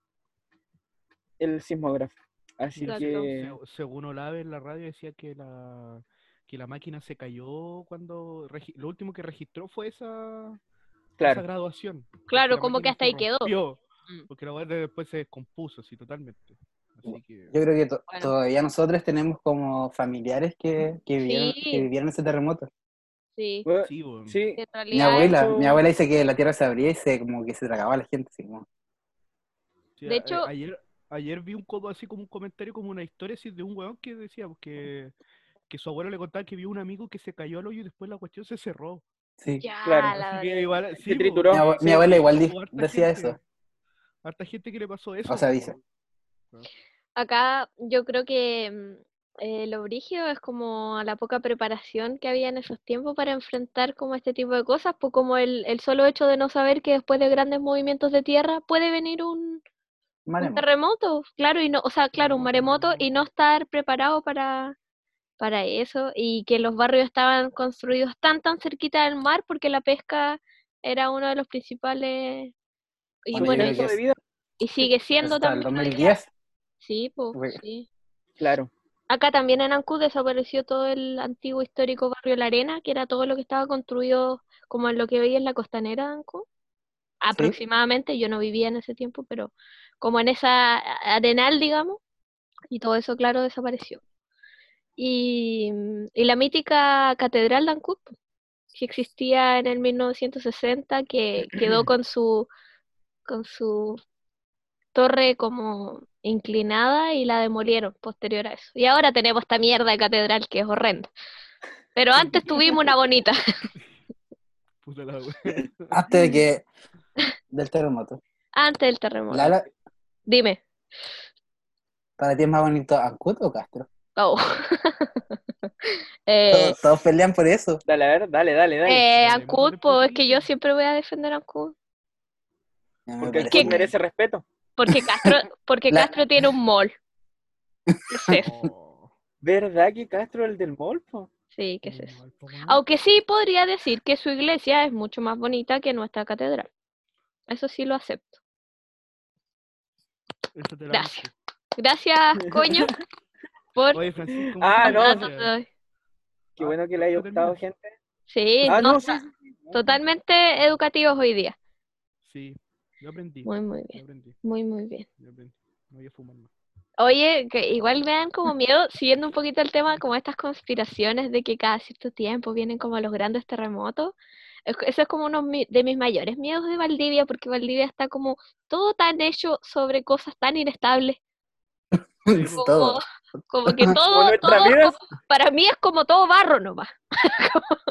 el sismógrafo. Así Exacto. que, Se- Según Olave en la radio decía que la, que la máquina se cayó cuando regi- lo último que registró fue esa, graduación. Claro, la como que hasta ahí quedó. Mm. Porque la weá después se descompuso así totalmente. Así que Yo creo que to- Bueno. todavía nosotros tenemos como familiares que, que, vivieron, Sí. que vivieron ese terremoto. Sí. Bueno, sí, Mi abuela, hecho- mi abuela dice que la tierra se abría y se como que se tragaba a la gente. Así como, Sí, De a- hecho- ayer, ayer vi un como así como un comentario, como una historia así de un weón que decía pues, que, que su abuelo le contaba que vio un amigo que se cayó al hoyo y después la cuestión se cerró. sí. ya, Claro. Así que igual, sí, trituró. Mi, abuela igual decía gente- eso. Harta gente que le pasó eso. O sea, po. dice. Acá yo creo que mm, eh, lo brígido es como la poca preparación que había en esos tiempos para enfrentar como este tipo de cosas, pues como el, el solo hecho de no saber que después de grandes movimientos de tierra puede venir un, un terremoto, claro, y no, o sea, claro, un maremoto y no estar preparado para, para eso, y que los barrios estaban construidos tan tan cerquita del mar porque la pesca era uno de los principales y Bueno, bueno, y, vida, sigue siendo Hasta el también día. 2010. Sí, pues, sí. claro. Acá también en Ancud desapareció todo el antiguo histórico barrio La Arena, que era todo lo que estaba construido como en lo que hoy es la costanera de Ancud. Aproximadamente, yo no vivía en ese tiempo, pero como en esa arenal, digamos, y todo eso, claro, desapareció. Y, mm, y la mítica catedral de Ancud, po, que existía en el 1960, que quedó con su, con su torre como inclinada y la demolieron posterior a eso. Y ahora tenemos esta mierda de catedral que es horrenda. Pero antes tuvimos una bonita. Puta la wea. Antes de que del terremoto. Antes del terremoto. Dime. ¿para ti es más bonito Ancud o Castro? Oh. eh, Todos, todos pelean por eso. Dale, a ver, dale, dale, dale. eh, Ancud, pues es que yo siempre voy a defender a Ancud. Porque Cud bien. merece respeto. Porque Castro, porque La- Castro tiene un mall. ¿Qué es eso? Oh, ¿Verdad que Castro es el del mall, po? Sí, ¿qué es eso? Aunque sí podría decir que su iglesia es mucho más bonita que nuestra catedral. Eso sí lo acepto. Eso te la Gracias. Gracias, coño, por Oye, Francisco, Ah, no, gracias. Qué bueno que le haya ¿no gustado, gente. Sí, Ah, no, no, sí, ta- sí, sí. totalmente educativos hoy día. Sí, yo aprendí. Muy, muy Yo bien, aprendí. muy, muy bien. Yo aprendí. No voy a fumar más. Oye, que igual me dan como miedo, siguiendo un poquito el tema, como estas conspiraciones de que cada cierto tiempo vienen como los grandes terremotos. Es que Eso es como uno de mis mayores miedos de Valdivia, porque Valdivia está como todo tan hecho sobre cosas tan inestables. Como, Todo. como que todo, todo como- para mí es como todo barro nomás.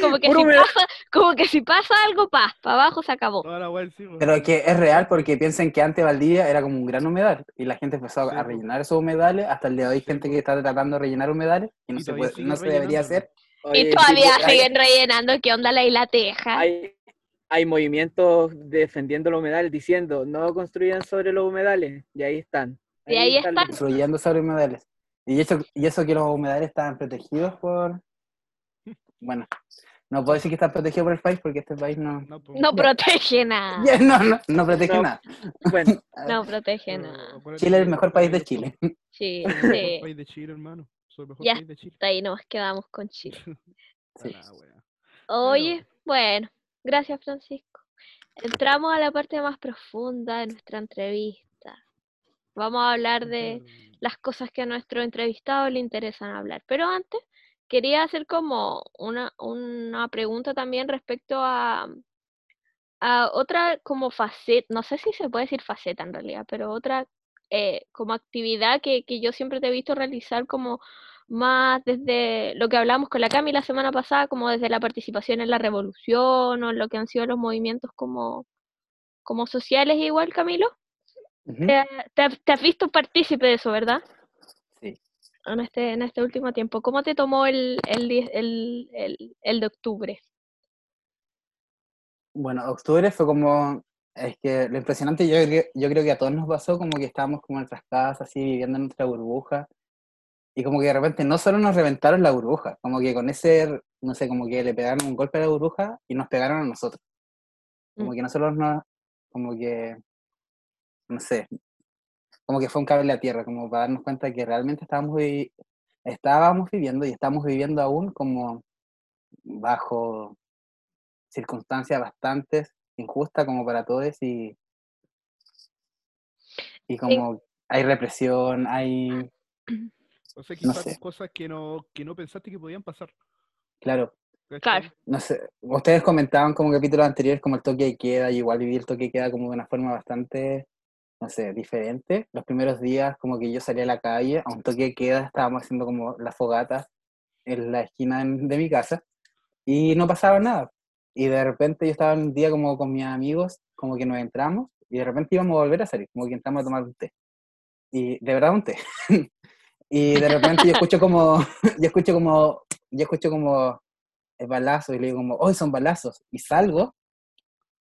Como que Puro si pasa, como que si pasa algo, pa, para abajo se acabó. Pero que es real porque piensen que antes Valdivia era como un gran humedal y la gente empezó Sí, a rellenar esos humedales. Hasta el día de hoy, gente que está tratando de rellenar humedales y no Y se, puede- no se debería hacer. Oye, Y sí, todavía hay- siguen rellenando, ¿qué onda la isla Teja? hay, hay movimientos defendiendo los humedales diciendo no construyan sobre los humedales y ahí están. Y ahí están. construyendo sobre humedales. Y eso, y eso que los humedales estaban protegidos por... Bueno, no puedo decir que están protegidos por el país porque este país no... No, pues, No protege nada. No, no, no protege No. nada. Bueno, No protege nada. Chile es el mejor país de Chile. Sí, soy el mejor sí. país de Chile, hermano. Soy el mejor Ya país de Chile. Hasta ahí nos quedamos con Chile. Sí. Ah. Oye, bueno, gracias Francisco. Entramos a la parte más profunda de nuestra entrevista. Vamos a hablar de las cosas que a nuestro entrevistado le interesan hablar. Pero antes, quería hacer como una, una pregunta también respecto a, a otra como faceta, no sé si se puede decir faceta en realidad, pero otra eh, como actividad que, que yo siempre te he visto realizar como más desde lo que hablamos con la Cami la semana pasada, como desde la participación en la revolución o en lo que han sido los movimientos como, como sociales igual, Camilo. Ujú. Te, te has- te has visto partícipe de eso, ¿verdad? Sí. En este, en este último tiempo. ¿Cómo te tomó el, el, el, el de octubre? Bueno, octubre fue como, es que lo impresionante, yo, yo creo que a todos nos pasó como que estábamos como en nuestras casas, así, viviendo en nuestra burbuja, y como que de repente no solo nos reventaron la burbuja, como que con ese, no sé, como que le pegaron un golpe a la burbuja y nos pegaron a nosotros. Como Mm. que nosotros no, como que, no sé, como que fue un cable a tierra, como para darnos cuenta que realmente estábamos, vi- estábamos viviendo y estamos viviendo aún como bajo circunstancias bastante injustas como para todos y, y como hay represión, hay, O sea, No quizás sé. cosas que no, que no pensaste que podían pasar. claro. Claro. no sé, ustedes comentaban como capítulos anteriores como el toque de queda, y igual viví el toque de queda como de una forma bastante, no sé, diferente. Los primeros días como que yo salía a la calle, a un toque de queda, estábamos haciendo como la fogata en la esquina de mi casa y no pasaba nada. Y de repente yo estaba un día como con mis amigos, como que nos entramos y de repente íbamos a volver a salir, como que entramos a tomar un té. Y de verdad un té. y de repente yo escucho como, yo escucho como, yo escucho como el balazo y le digo como, hoy son balazos. Y salgo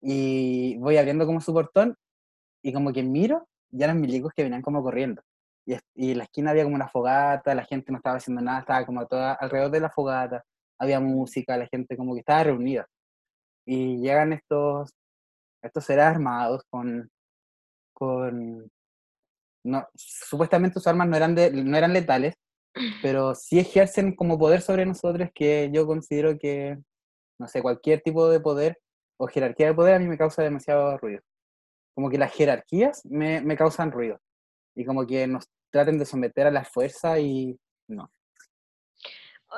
y voy abriendo como su portón y como que miro, ya eran milicos que venían como corriendo. Y, y en la esquina había como una fogata, la gente no estaba haciendo nada, estaba como toda alrededor de la fogata, había música, la gente como que estaba reunida. Y llegan estos, estos seres armados con, con, no, supuestamente sus armas no eran, de, no eran letales, pero sí ejercen como poder sobre nosotros que yo considero que, no sé, cualquier tipo de poder o jerarquía de poder a mí me causa demasiado ruido. Como que las jerarquías me, me causan ruido. Y como que nos traten de someter a la fuerza y no.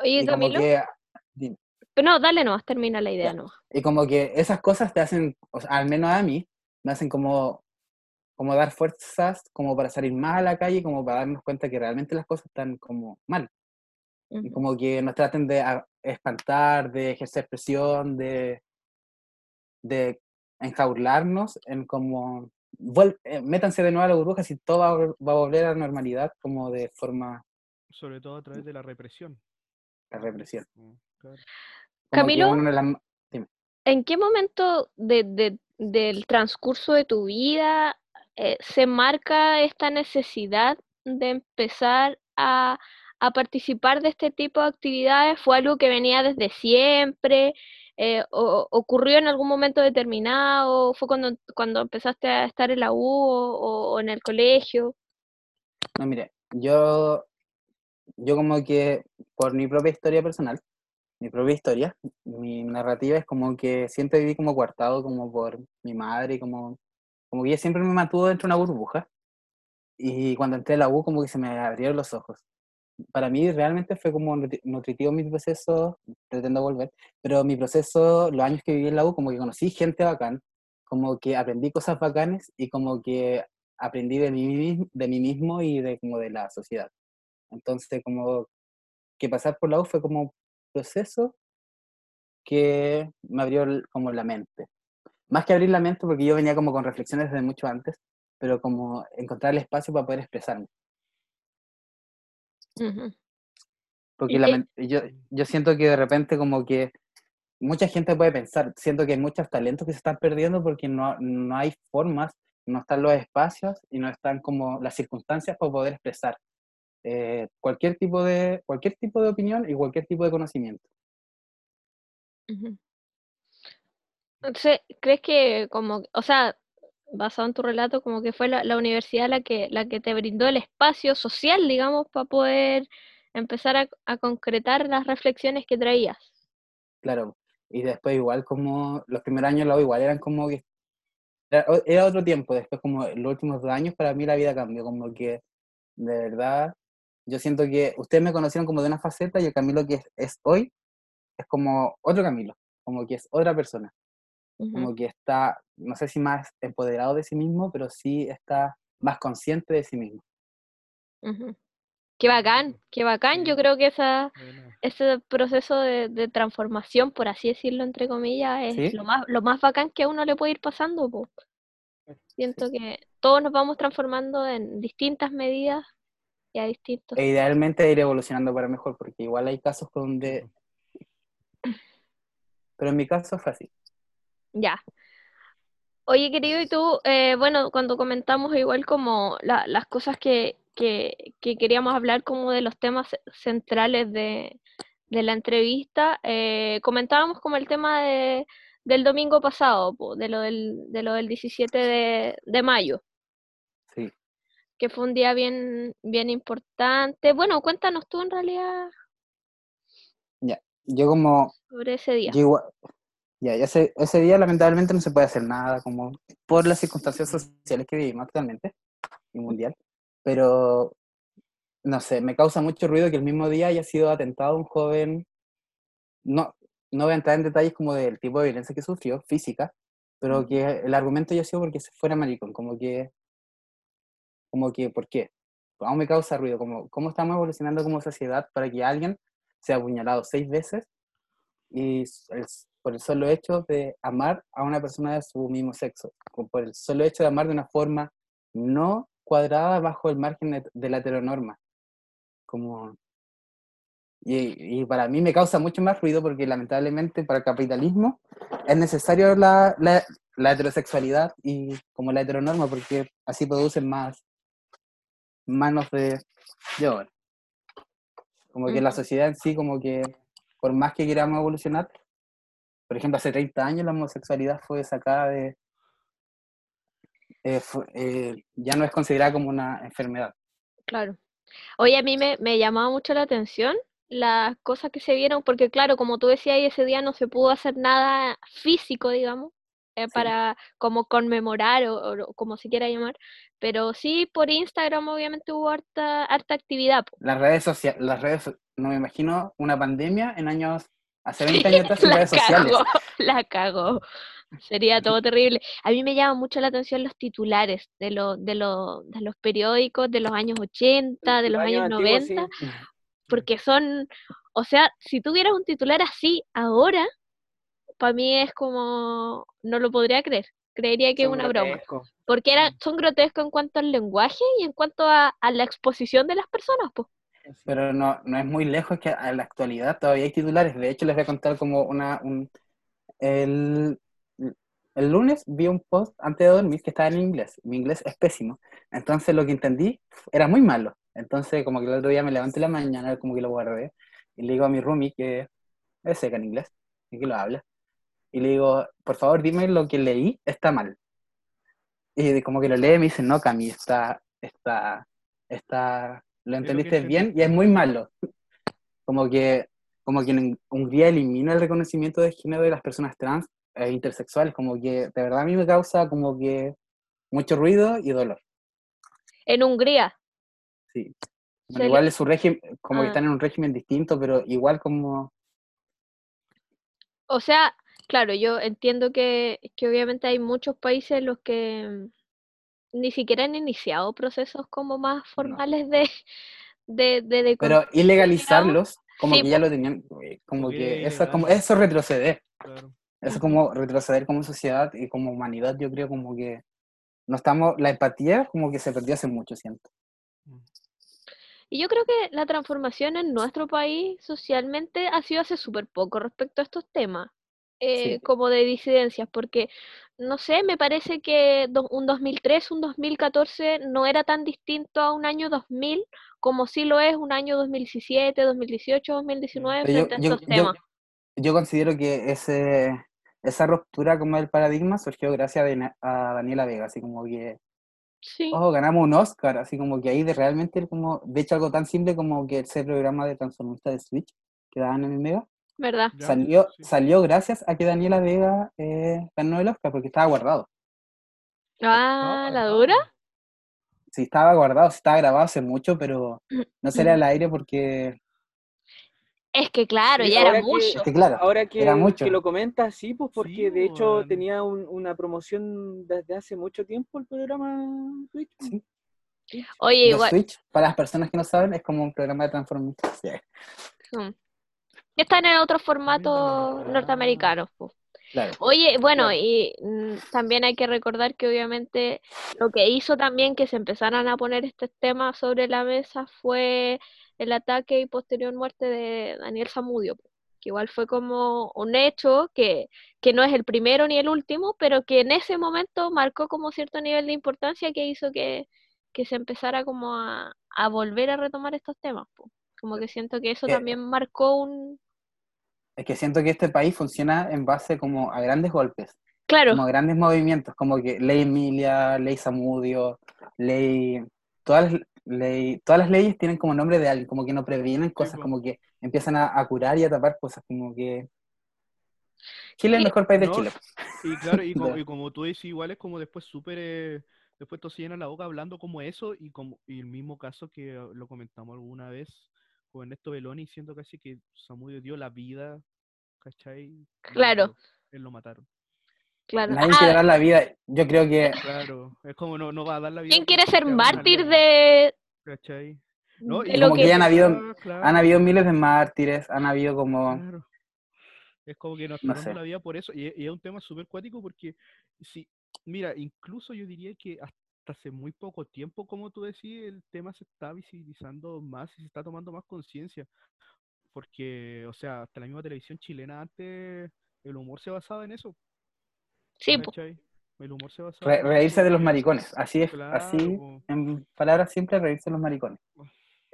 Oye, y Camilo. que. Pero no, dale nomás, termina la idea nomás. y como que esas cosas te hacen, o sea, al menos a mí, me hacen como, como dar fuerzas como para salir más a la calle, como para darnos cuenta que realmente las cosas están como mal. Y como que nos traten de espantar, de ejercer presión, de, de enjaularnos en como, vuel- eh, métanse de nuevo a la burbuja si todo va va a volver a la normalidad como de forma Sobre todo a través de la represión. de represión. Mm, claro. Camilo, ¿En qué momento de- de- del transcurso de tu vida eh, se marca esta necesidad de empezar a, a participar de este tipo de actividades? ¿Fue algo que venía desde siempre? Eh, o, ¿Ocurrió en algún momento determinado? ¿Fue cuando, cuando empezaste a estar en la U o en el colegio? No, mire, yo, yo como que por mi propia historia personal, mi propia historia, mi narrativa es como que siempre viví como coartado como por mi madre, como, como que ella siempre me mantuvo dentro de una burbuja. Y cuando entré a la U como que se me abrieron los ojos. Para mí realmente fue como nutri- nutritivo mi proceso, pretendo volver, pero mi proceso, los años que viví en la U, como que conocí gente bacán, como que aprendí cosas bacanes y como que aprendí de mí, de mí mismo y de como de la sociedad. Entonces, como que pasar por la U fue como proceso que me abrió como la mente. Más que abrir la mente, porque yo venía como con reflexiones desde mucho antes, pero como encontrar el espacio para poder expresarme. Porque la yo, yo siento que de repente como que mucha gente puede pensar, siento que hay muchos talentos que se están perdiendo porque no, no hay formas, no están los espacios y no están como las circunstancias para poder expresar eh, cualquier, tipo de, cualquier tipo de opinión y cualquier tipo de conocimiento. Entonces, ¿crees que como, o sea, basado en tu relato, como que fue la, la universidad la que, la que te brindó el espacio social, digamos, para poder empezar a, a concretar las reflexiones que traías? Claro, y después igual como los primeros años lo igual eran como que era otro tiempo, después como los últimos dos años para mí la vida cambió, como que de verdad yo siento que ustedes me conocieron como de una faceta y el Camilo que es, es hoy es como otro Camilo, como que es otra persona, como que está, no sé si más empoderado de sí mismo, pero sí está más consciente de sí mismo. ujú. Qué bacán, qué bacán. Yo creo que esa, ese proceso de, de transformación, por así decirlo, entre comillas, es ¿Sí? lo más, lo más bacán que a uno le puede ir pasando, po. Siento que todos nos vamos transformando en distintas medidas y a distintos E idealmente ir evolucionando para mejor, porque igual hay casos donde, pero en mi caso fue así. Ya. Oye, querido, y tú, eh, bueno, cuando comentamos igual como la- las cosas que, que, que queríamos hablar como de los temas ce- centrales de, de la entrevista, eh, comentábamos como el tema de, del domingo pasado, po, de lo del, de lo del 17 de, de mayo. Que fue un día bien, bien importante. Bueno, cuéntanos tú en realidad Yo como sobre ese día. Yo igual, ya, ya ese, ese día lamentablemente no se puede hacer nada como por las circunstancias sociales que vivimos actualmente y mundial, pero no sé, me causa mucho ruido que el mismo día haya sido atentado un joven, no, no voy a entrar en detalles como del tipo de violencia que sufrió, física, pero que el argumento haya sido porque se fuera maricón, como que, como que, ¿por qué? Aún me causa ruido, como, ¿cómo estamos evolucionando como sociedad para que alguien sea apuñalado seis veces y el por el solo hecho de amar a una persona de su mismo sexo, o por el solo hecho de amar de una forma no cuadrada bajo el margen de, de la heteronorma. Como, y, y para mí me causa mucho más ruido porque lamentablemente para el capitalismo es necesario la, la, la heterosexualidad y como la heteronorma porque así producen más manos de, de obra. Como que la sociedad en sí, como que por más que queramos evolucionar, por ejemplo, hace 30 años la homosexualidad fue sacada de... eh, fue- eh, ya no es considerada como una enfermedad. Claro. Oye, a mí me, me llamaba mucho la atención las cosas que se vieron, porque claro, como tú decías, ese día no se pudo hacer nada físico, digamos, eh, Sí. para como conmemorar o, o como se quiera llamar, pero sí por Instagram obviamente hubo harta, harta actividad. po. Las redes sociales, las redes, no me imagino una pandemia en años, hace 20 años atrás La redes sociales. cagó, la cagó. Sería todo terrible. A mí me llama mucho la atención los titulares de, lo- de, lo- de los periódicos de los años 80, de los años antiguos, sí. 90. porque son, o sea, si tuvieras un titular así ahora, para mí es como, no lo podría creer. Creería que es una broma. Porque eran, son grotescos en cuanto al lenguaje y en cuanto a, a la exposición de las personas, pues. Pero no, no es muy lejos que a la actualidad todavía hay titulares. De hecho, les voy a contar como una... Un, el, el lunes vi un post antes de dormir que estaba en inglés. Mi inglés es pésimo. Entonces lo que entendí era muy malo. Entonces como que el otro día me levanté la mañana, como que lo guardé. Y le digo a mi roomie que es seca en inglés y que lo habla. Y le digo, por favor, dime lo que leí, está mal. Y como que lo lee y me dice, no, Cami, está, está, está, lo que entendiste entendí. bien y es muy malo. Como que, como que en Hungría elimina el reconocimiento de género de las personas trans e intersexuales, como que de verdad a mí me causa como que mucho ruido y dolor. En Hungría. Sí. Bueno, igual es su régimen, como que Ah. están en un régimen distinto, pero igual como, O sea, claro, yo entiendo que, que obviamente hay muchos países en los que mm, ni siquiera han iniciado procesos como más formales de, de, de, de pero ilegalizarlos, como Sí, que ya lo tenían, eh, como que es eso es como, eso es retroceder. Claro. Eso es como retroceder como sociedad y como humanidad, yo creo como que no estamos, la empatía como que se perdió hace mucho, siento. Y yo creo que la transformación en nuestro país socialmente ha sido hace súper poco respecto a estos temas, eh, como de disidencias, porque, no sé, me parece que un 2003, un 2014 no era tan distinto a un año 2000 como sí lo es un año 2017, 2018, 2019 Pero yo, frente a estos yo, temas. yo considero que ese, esa ruptura como del paradigma surgió gracias a, Daniela Vega, así como que, Sí, oh, ganamos un Oscar, así como que ahí de realmente, como, de hecho algo tan simple como que ese programa de transformista de Switch que daban en el Mega, ¿verdad? Salió, sí. salió gracias a que Daniela Vega eh, ganó el Oscar, porque estaba guardado. Ah, ¿la dura? Sí, estaba guardado, estaba grabado hace mucho, pero no salía Mm. al aire porque, Es que claro, Sí, ya era que- mucho. es que claro, Ahora que, era mucho. que lo comentas, sí, pues porque Sí, de hecho weón. tenía un- una promoción desde hace mucho tiempo el programa Twitch. pues. Sí. Twitch. Oye, igual, Switch, para las personas que no saben, es como un programa de transformistas. Sí. mm, que están en otros formatos norteamericanos. Claro. Oye, bueno, Claro. y mm, también hay que recordar que obviamente lo que hizo también que se empezaran a poner estos temas sobre la mesa fue el ataque y posterior muerte de Daniel Zamudio, que igual fue como un hecho que, que no es el primero ni el último, pero que en ese momento marcó como cierto nivel de importancia que hizo que, que se empezara como a, a volver a retomar estos temas. po. Como que siento que eso Eh, también marcó un... Es que siento que este país funciona en base como a grandes golpes, Claro, como a grandes movimientos, como que ley Emilia, ley Samudio, ley... Todas las, ley, todas las leyes tienen como nombre de alguien, como que no previenen cosas, como que empiezan a, a curar y a tapar cosas, como que... Chile es el mejor país de No, Chile. Y claro, y como, y como tú dices, igual es como después súper, eh, después todos se llenan la boca hablando como eso y como y el mismo caso que lo comentamos alguna vez con Ernesto Beloni, siendo casi que Samudio dio la vida, ¿cachai? Claro. él lo mataron. claro. Nadie Ah, quiere dar la vida. Yo creo que Claro, es como no, no va a dar la vida. ¿Quién quiere ser mártir de, ¿Cachai? No, de y lo como que que... ya han habido- Ah, claro, han habido miles de mártires, han habido como... claro. Es como que nos No sé. la vida por eso. Y, es- y es un tema súper cuático porque, sí, mira, incluso yo diría que hasta hace muy poco tiempo, como tú decís, el tema se está visibilizando más y se está tomando más conciencia. Porque, o sea, hasta la misma televisión chilena antes, el humor se basaba en eso. Sí. El humor se basaba Re- en eso, reírse de los maricones, así es, Claro, así, en palabras simples, reírse de los maricones.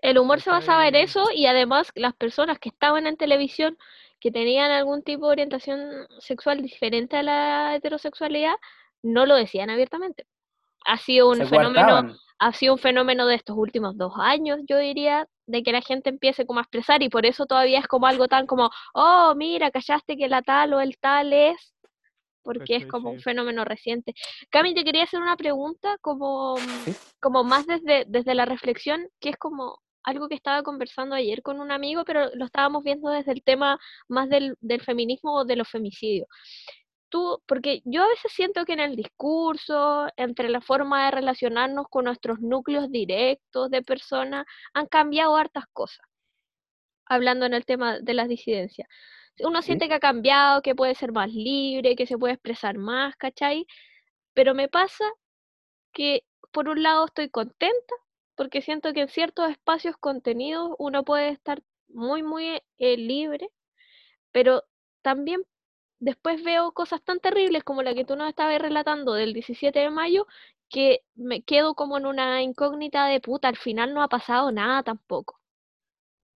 El humor se basaba en eso y además las personas que estaban en televisión que tenían algún tipo de orientación sexual diferente a la heterosexualidad no lo decían abiertamente. Ha sido un fenómeno, ha sido un fenómeno de estos últimos dos años, yo diría, de que la gente empiece como a expresar y por eso todavía es como algo tan como, oh, mira, callaste que la tal o el tal es, porque es como un fenómeno reciente. Cami, te quería hacer una pregunta como, Sí. como más desde, desde la reflexión, que es como algo que estaba conversando ayer con un amigo, pero lo estábamos viendo desde el tema más del, del feminismo o de los femicidios. Tú, porque yo a veces siento que en el discurso, entre la forma de relacionarnos con nuestros núcleos directos de personas, han cambiado hartas cosas, hablando en el tema de las disidencias. uno siente que ha cambiado, que puede ser más libre, que se puede expresar más, ¿cachai? Pero me pasa que por un lado estoy contenta porque siento que en ciertos espacios contenidos uno puede estar muy, muy eh, libre, pero también después veo cosas tan terribles como la que tú nos estabas relatando del 17 de mayo, que me quedo como en una incógnita de puta, al final no ha pasado nada tampoco.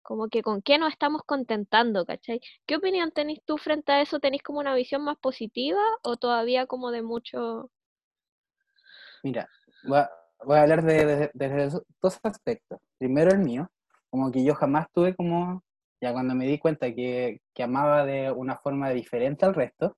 Como que con qué nos estamos contentando, ¿cachai? ¿Qué opinión tenéis tú frente a eso? ¿Tenéis como una visión más positiva o todavía como de mucho... Mira, voy a, hablar de, de- dos aspectos. Primero el mío, como que yo jamás tuve como, ya cuando me di cuenta que, que amaba de una forma diferente al resto,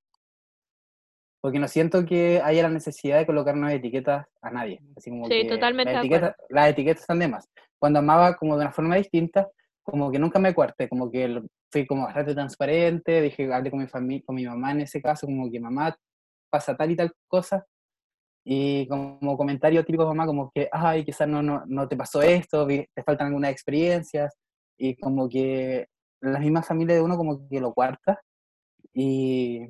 porque no siento que haya la necesidad de colocarnos etiquetas a nadie. Así como Sí, que totalmente las etiquetas, las etiquetas están de más. Cuando amaba como de una forma distinta, como que nunca me cuarté, como que fui como bastante transparente, dije, hablé con mi familia, con mi mamá en ese caso, como que mamá pasa tal y tal cosa, y como comentario típico de mamá, como que, ay, quizás no, no, no te pasó esto, te faltan algunas experiencias, y como que la misma familia de uno como que lo cuarta, y,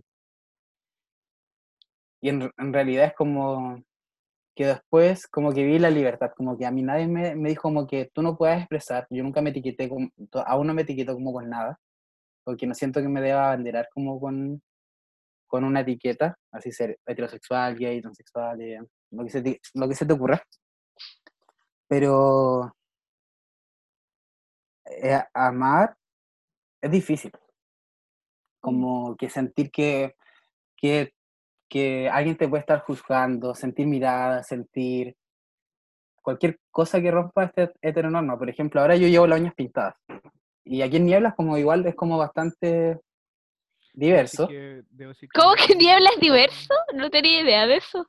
y en, en realidad es como que después como que vi la libertad, como que a mí nadie me, me dijo como que tú no puedes expresar, yo nunca me etiqueté, como, aún no me etiqueto como con nada, porque no siento que me deba abanderar como con, con una etiqueta, así ser heterosexual, gay, transexual, eh, lo, que se te, lo que se te ocurra. Pero eh, amar es difícil. Como que sentir que, que, que alguien te puede estar juzgando, sentir miradas, sentir cualquier cosa que rompa este heteronorma. Por ejemplo, ahora yo llevo las uñas pintadas. Y aquí en Nieblas como igual es como bastante diverso. que- ¿Cómo que Niebla es diverso? No tenía idea de eso.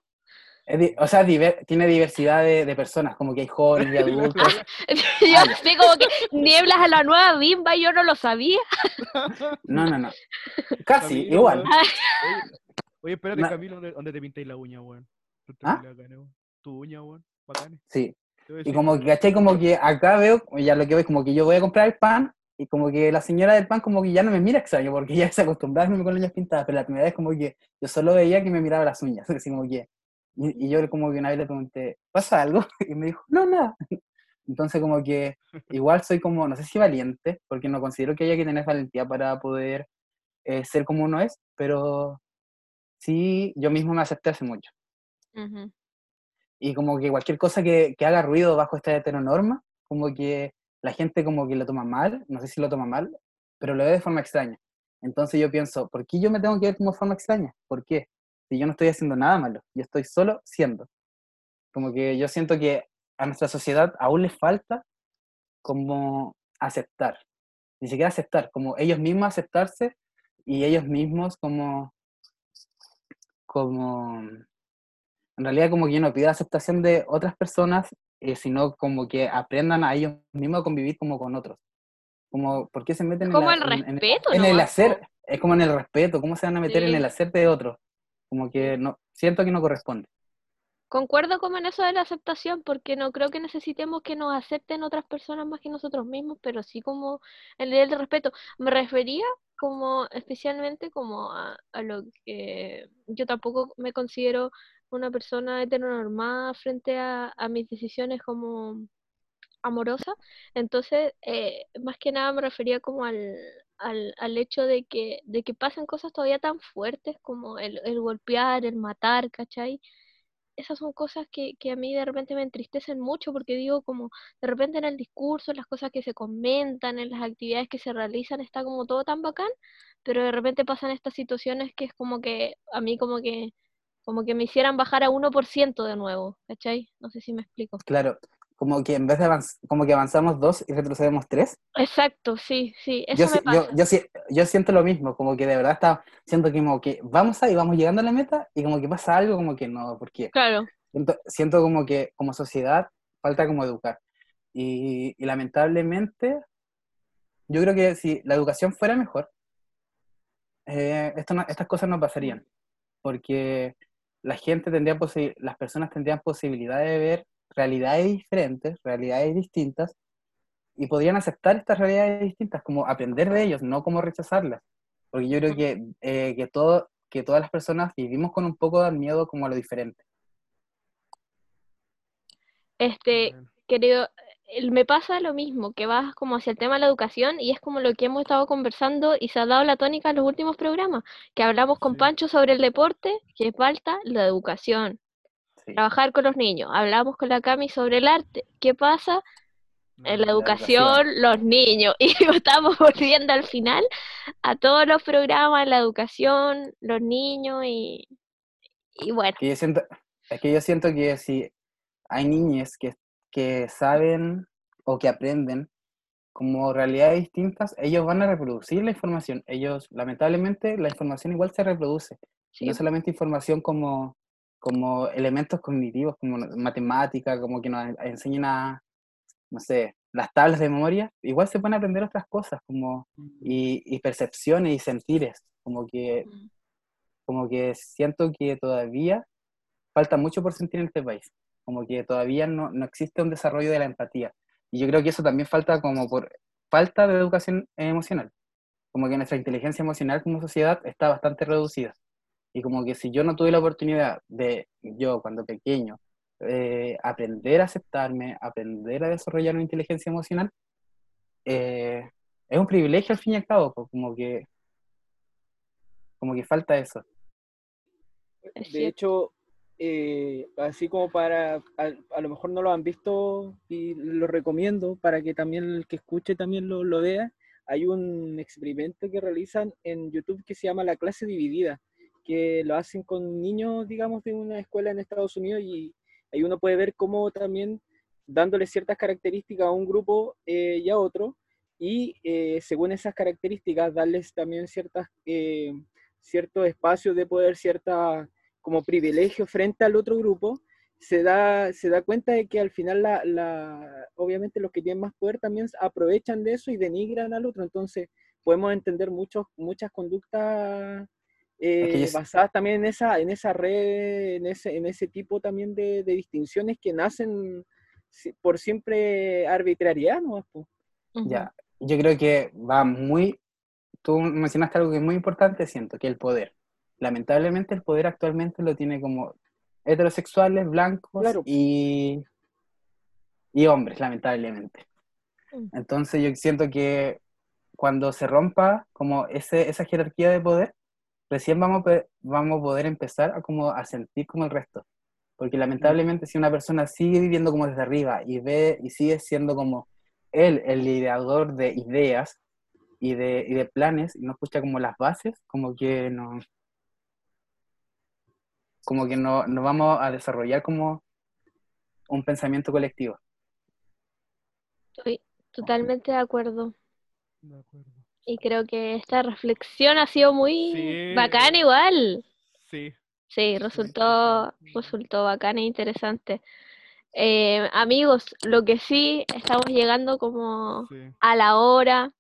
Es o sea, diver- tiene diversidad de, de personas, como que hay jóvenes y adultos. Yo Ah, sé como que Nieblas a la nueva bimba, yo no lo sabía. No, no, no. Casi, Camilo, igual. Oye, oye, espérate, Na- Camilo, ¿dónde, dónde te pintáis la uña, weón? No ¿Ah? Tu uña, weón. Bacanes. Sí. Y como que, ¿cachai? Como que acá veo, ya lo que veo, como que yo voy a comprar el pan y como que la señora del pan como que ya no me mira extraño porque ya se acostumbraba a verme con las uñas pintadas, pero la primera vez como que yo solo veía que me miraba las uñas, así como que, y, y yo como que una vez le pregunté, ¿pasa algo? Y me dijo, no, nada. Entonces como que igual soy como, no sé si valiente, porque no considero que haya que tener valentía para poder eh, ser como uno es, pero sí, yo mismo me acepté hace mucho. Y como que cualquier cosa que, que haga ruido bajo esta heteronorma, como que la gente como que lo toma mal, no sé si lo toma mal, pero lo ve de forma extraña. Entonces yo pienso, ¿por qué yo me tengo que ver como forma extraña? ¿Por qué? Si yo no estoy haciendo nada malo, yo estoy solo siendo. Como que yo siento que a nuestra sociedad aún les falta como aceptar, ni siquiera aceptar, como ellos mismos aceptarse y ellos mismos como, como, en realidad como que yo no pido aceptación de otras personas, eh, sino como que aprendan a ellos mismos a convivir como con otros. Como, ¿por qué se meten Como en, la- el en- en- respeto en el hacer? Es como en el respeto, ¿cómo se van a meter en Sí. el hacer de otros? Como que no, siento que no corresponde. Concuerdo como en eso de la aceptación, porque no creo que necesitemos que nos acepten otras personas más que nosotros mismos, pero sí como el nivel de respeto. Me refería como especialmente como a, a lo que yo tampoco me considero una persona heteronormada frente a, a mis decisiones como amorosa. Entonces, eh, más que nada me refería como al, al, al hecho de que, de que pasen cosas todavía tan fuertes como el, el golpear, el matar, ¿cachai? esas son cosas que, que a mí de repente me entristecen mucho porque digo como de repente en el discurso, en las cosas que se comentan, en las actividades que se realizan, está como todo tan bacán, pero de repente pasan estas situaciones que es como que a mí como que como que me hicieran bajar a 1% de nuevo, ¿cachai? No sé si me explico. Claro, como que en vez de avanzar, como que avanzamos dos y retrocedemos tres. Exacto, sí, sí, eso Yo, me yo, pasa. yo, si- yo siento lo mismo, como que de verdad está, siento que como que vamos ahí, vamos llegando a la meta y como que pasa algo como que no, ¿por qué? Claro, Siento, siento como que como sociedad falta como educar. Y, y lamentablemente, yo creo que si la educación fuera mejor, eh, esto no- estas cosas no pasarían. Porque la gente tendría las personas tendrían posibilidad de ver realidades diferentes, realidades distintas, y podrían aceptar estas realidades distintas, como aprender de ellos, no como rechazarlas. Porque yo creo que, eh, que, todo, que todas las personas vivimos con un poco de miedo como a lo diferente. Este, querido, me pasa lo mismo, que vas como hacia el tema de la educación y es como lo que hemos estado conversando y se ha dado la tónica en los últimos programas, que hablamos con Sí. Pancho sobre el deporte, que falta la educación, Sí. trabajar con los niños, hablamos con la Cami sobre el arte, ¿qué pasa? En la educación, los niños, y estamos volviendo al final a todos los programas, la educación, los niños y, y bueno, Que yo siento, es que yo siento que si hay niñas que, que saben o que aprenden como realidades distintas, ellos van a reproducir la información. Ellos, lamentablemente, la información igual se reproduce. sí, No solamente información como, como elementos cognitivos, como matemática, como que nos enseñan a, no sé, las tablas de memoria, igual se pueden aprender otras cosas, como, y, y percepciones y sentires, como que, como que siento que todavía falta mucho por sentir en este país, como que todavía no, no existe un desarrollo de la empatía. Y yo creo que eso también falta como por falta de educación emocional, como que nuestra inteligencia emocional como sociedad está bastante reducida. Y como que si yo no tuve la oportunidad de, yo cuando pequeño, eh, aprender a aceptarme, aprender a desarrollar una inteligencia emocional, eh, es un privilegio al fin y al cabo, pues, como que, como que falta eso. es De hecho, eh, así como para, a, a lo mejor no lo han visto y lo recomiendo para que también el que escuche también lo, lo vea, hay un experimento que realizan en YouTube que se llama La clase dividida, que lo hacen con niños, digamos, de una escuela en Estados Unidos y ahí uno puede ver cómo también dándole ciertas características a un grupo eh, y a otro, y eh, según esas características darles también ciertas, eh, ciertos espacios de poder, cierta como privilegio frente al otro grupo, se da, se da cuenta de que al final, la, la, obviamente los que tienen más poder también aprovechan de eso y denigran al otro. Entonces, podemos entender muchos, muchas conductas Es que eh, basadas también en esa, en esa red, en ese, en ese tipo también de, de distinciones que nacen por siempre arbitrariedad, ¿no? Ujú. Ya, yo creo que va muy, tú mencionaste algo que es muy importante, siento, que el poder. Lamentablemente el poder actualmente lo tiene como heterosexuales, blancos Claro. y, y hombres, lamentablemente. Mm. Entonces yo siento que cuando se rompa como ese, esa jerarquía de poder, recién vamos a, vamos a poder empezar a, como a sentir como el resto. Porque lamentablemente si una persona sigue viviendo como desde arriba y ve y sigue siendo como él el liderador de ideas y de, y de planes y no escucha como las bases, como que no como que no, no vamos a desarrollar como un pensamiento colectivo. Estoy totalmente de acuerdo. de acuerdo. Y creo que esta reflexión ha sido muy Sí. bacana igual. Sí, Sí, resultó, resultó bacana e interesante. Eh, amigos, lo que sí, estamos llegando como sí. a la hora,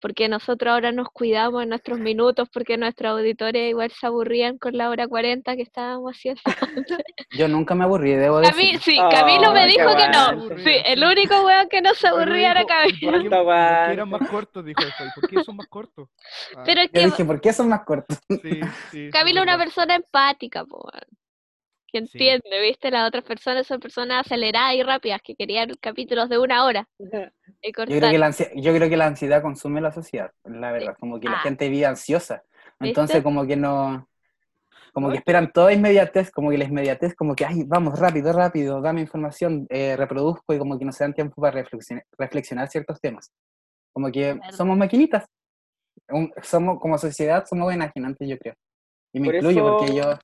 porque nosotros ahora nos cuidamos en nuestros minutos, porque nuestros auditores igual se aburrían con la hora 40 que estábamos haciendo. Yo nunca me aburrí, debo decir. sí, Camilo me dijo que no. Sí, el único weón que no se aburría era Camilo. ¿por qué- Aguanta, por qué aguanta. eran más cortos? Dijo después. ¿Por qué son más cortos? Ah, Pero es Yo que dije, ¿por qué son más cortos? sí, sí, Camilo es una persona empática, po, que Sí. entiende, ¿viste? Las otras personas son personas aceleradas y rápidas que querían capítulos de una hora y Yo creo, que la ansiedad, yo creo que la ansiedad consume la sociedad, la verdad, como que la Ah. gente vive ansiosa. Entonces ¿Viste? como que no, como que es esperan toda inmediatez, como que la inmediatez, como que, ay, vamos, rápido, rápido, dame información, eh, reproduzco y como que no se dan tiempo para reflexionar, reflexionar ciertos temas. Como que somos maquinitas. Un- somos, como sociedad somos enajenantes, yo creo. Y me Por incluyo porque eso- yo,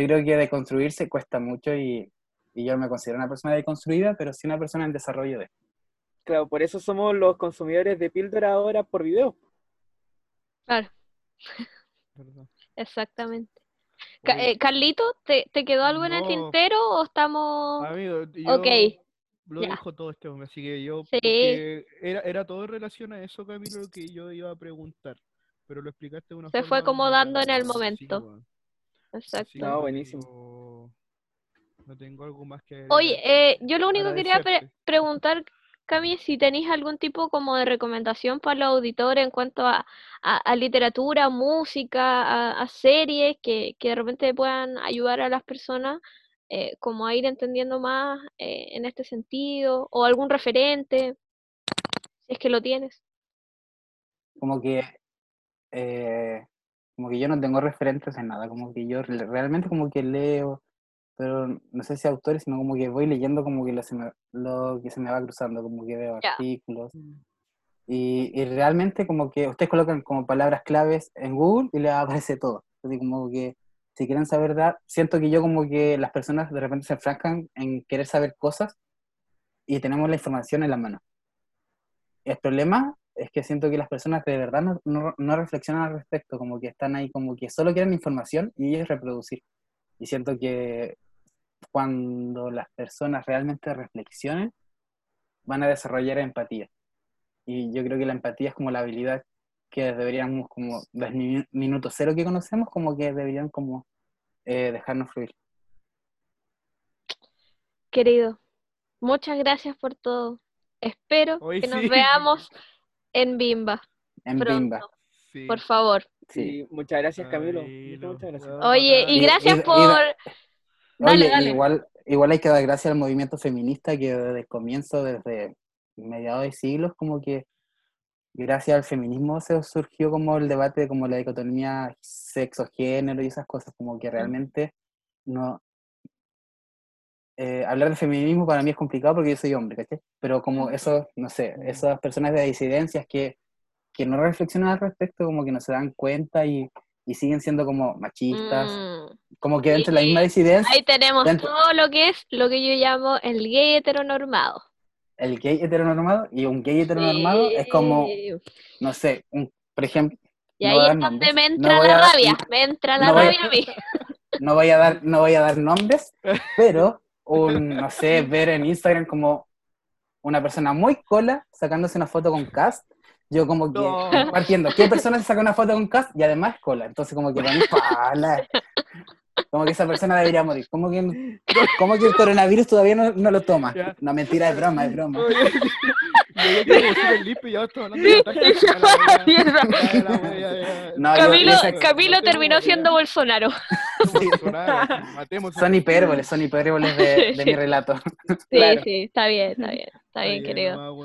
yo creo que deconstruirse cuesta mucho y, y yo me considero una persona deconstruida, pero sí una persona en desarrollo de. Claro, por eso somos los consumidores de píldora ahora por video. Claro, exactamente. Eh, Carlito, ¿te, te quedó algo en el tintero o estamos...? Amigo, yo Ok, lo ya. dijo todo este hombre, así que yo Sí. era, era todo en relación a eso, Camilo, lo que yo iba a preguntar. Pero lo explicaste de una Se forma fue como dando en el momento. Exacto. Sí, No, buenísimo. no tengo algo más que Oye, eh, yo lo único que quería pre- preguntar Cami, si tenéis algún tipo como de recomendación para los auditores en cuanto a, a- a literatura, música, a, a series que, que de repente puedan ayudar a las personas eh, como a ir entendiendo más eh, en este sentido, o algún referente, si es que lo tienes. como que eh, como que yo no tengo referentes en nada, como que yo re- realmente como que leo, pero no sé si autores, sino como que voy leyendo como que lo, se me- lo que se me va cruzando, como que veo Ya. artículos. Y, y realmente como que ustedes colocan como palabras claves en Google y les aparece todo. Así como que si quieren saber, da- siento que yo como que las personas de repente se enfrascan en querer saber cosas y tenemos la información en la mano. El problema es que siento que las personas de verdad no, no, no reflexionan al respecto, como que están ahí como que solo quieren información y ellos reproducir. Y siento que cuando las personas realmente reflexionen, van a desarrollar empatía. Y yo creo que la empatía es como la habilidad que deberíamos, como desde minuto cero que conocemos, como que deberían como eh, dejarnos fluir. Querido, muchas gracias por todo. Espero Hoy que nos sí. veamos en Bimba En pronto, Bimba. Sí. por favor. Sí, muchas gracias, Camilo. Ay, Muchas, gracias. Oye, y Y- gracias y- y- por... Dale, Oye, dale. Igual, igual hay que dar gracias al movimiento feminista que desde el comienzo, desde mediados de siglos, como que gracias al feminismo se surgió como el debate de como la dicotomía sexo-género y esas cosas, como que realmente no... eh, hablar de feminismo para mí es complicado porque yo soy hombre, ¿cachai? Pero como eso, no sé, esas personas de disidencias que, que no reflexionan al respecto, como que no se dan cuenta y, y siguen siendo como machistas, Mm, como que dentro de la misma disidencia... ahí tenemos dentro- todo lo que es lo que yo llamo el gay heteronormado. el gay heteronormado y un gay heteronormado es como, no sé, un, por ejemplo, Y ahí es donde nombres, me entra la a rabia, me entra la no voy a- rabia a mí. no voy a dar, no voy a dar nombres, pero un, no sé, ver en Instagram como una persona muy cola sacándose una foto con cast, yo como que No. partiendo, ¿qué persona se saca una foto con cast y además es cola? Entonces como que para mí, pala, como que esa persona debería morir, como que, como que el coronavirus todavía no, no lo toma. Ya. No, mentira, es broma, es broma. Camilo, terminó siendo Bolsonaro. Matemos Son hipérboles, son hipérboles de, de mi relato. Sí, Claro. sí, está bien, está bien, está bien, querido.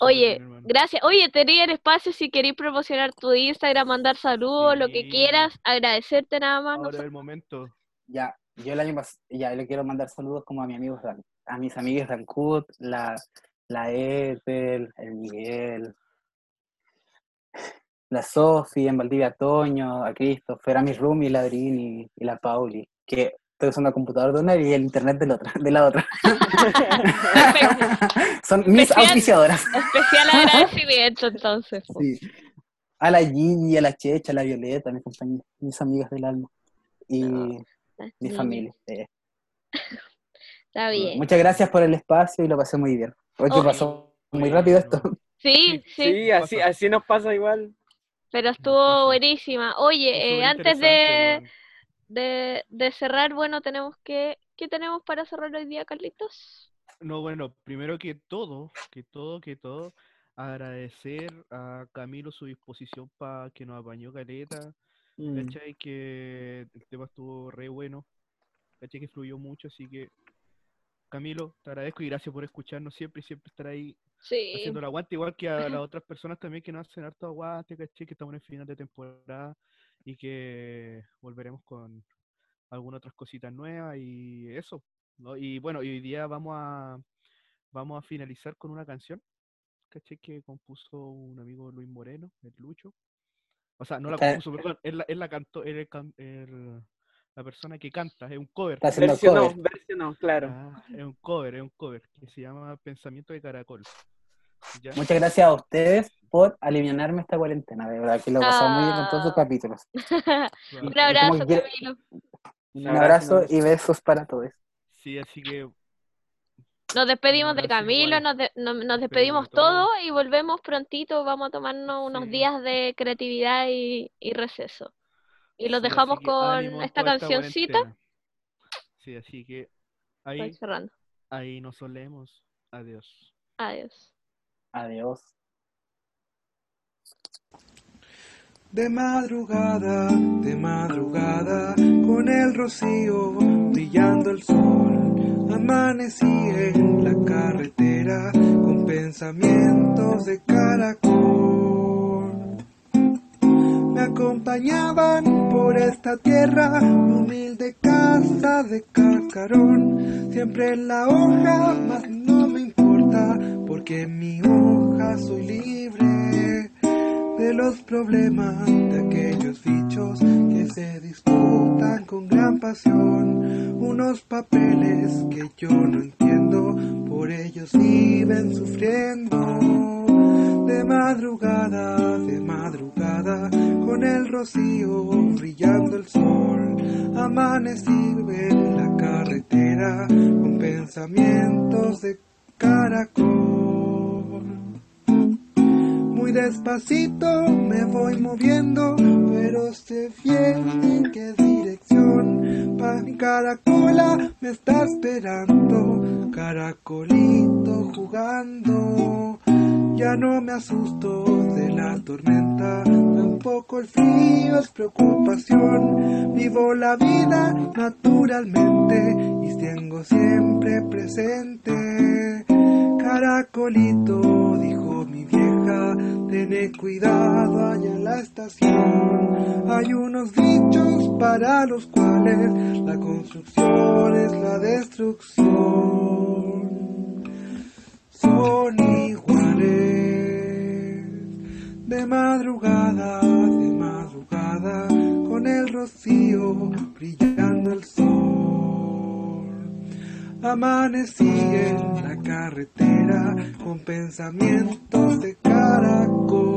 Oye, gracias. Oye, tenía el espacio si queréis promocionar tu Instagram, mandar saludos, lo que quieras, agradecerte nada más. no Ahora es el momento. Ya, yo el año pasado, ya le quiero mandar saludos como a mis amigos, a mis amigos Dancut, la, la Ethel, el Miguel, la Sofi, en Valdivia Toño, a Christopher, a mi roomie, la y la Pauli, que estoy usando el computador de una y el internet de la otra. De la otra. Son mis Especial. auspiciadoras. Especial agradecimiento entonces. po. Sí. A la Gigi, a la Checha, a la Violeta, a mis compañeros, mis amigas del alma. Y No, mi familia. eh. Está bien. Muchas gracias por el espacio y lo pasé muy bien. Hoy que Oh. pasó muy rápido esto. Sí, sí, Sí, así, así nos pasa igual. Pero estuvo buenísima. Oye, eh, antes de, de, de cerrar, bueno, tenemos que... ¿Qué tenemos para cerrar hoy día, Carlitos? No, bueno, primero que todo, que todo, que todo, agradecer a Camilo su disposición para que nos apañó caleta. Mm. ¿Cachai? Que el tema estuvo re bueno. ¿Cachai? Que fluyó mucho, así que Camilo, te agradezco y gracias por escucharnos siempre y siempre estar ahí Sí. haciendo el aguante, igual que a las otras personas también que nos hacen harto aguante, ¿cachai? Que estamos en el final de temporada y que volveremos con algunas otras cositas nuevas y eso. ¿no? Y bueno, y hoy día vamos a vamos a finalizar con una canción, ¿cachai? Que compuso un amigo Luis Moreno, el Lucho. O sea, no la compuso, perdón, él la, él la cantó, él el el- la persona que canta, es un cover. Está haciendo Versionó, versionó, claro. Ah, es un cover, es un cover, que se llama Pensamiento de Caracol. ¿Ya? Muchas gracias a ustedes por alivianarme esta cuarentena. De verdad que lo he pasado muy bien con todos sus Ah. capítulos. Un abrazo, Camilo. Un abrazo, y besos para todos. Sí, así que Nos despedimos de Camilo, nos, de- no- nos Despedimos despedimos de todos. y volvemos prontito. Vamos a tomarnos unos Sí. días de creatividad y, y receso. Y los sí, dejamos con esta cancioncita. Sí, así que Estoy ahí, cerrando. ahí nos solemos. Adiós. Adiós. Adiós. De madrugada, de madrugada, con el rocío brillando el sol, amanecí en la carretera con pensamientos de caracol. Me acompañaban por esta tierra, mi humilde casa de cascarón, siempre en la hoja, mas no me importa, porque mi hoja soy libre de los problemas de aquellos bichos que se disputan con gran pasión. Unos papeles que yo no entiendo, por ellos viven sufriendo. De madrugada, de madrugada, con el rocío brillando el sol, amanecí en la carretera con pensamientos de caracol. Muy despacito me voy moviendo, pero sé bien en qué dirección. Pa mi caracola me está esperando, caracolito jugando. Ya no me asusto de la tormenta, tampoco el frío es preocupación. Vivo la vida naturalmente y tengo siempre presente. Caracolito, dijo mi vieja, tené cuidado allá en la estación. Hay unos dichos para los cuales la construcción es la destrucción. Son iguales. De madrugada, de madrugada, con el rocío brillando el sol. Amanecí en la carretera con pensamientos de caracol.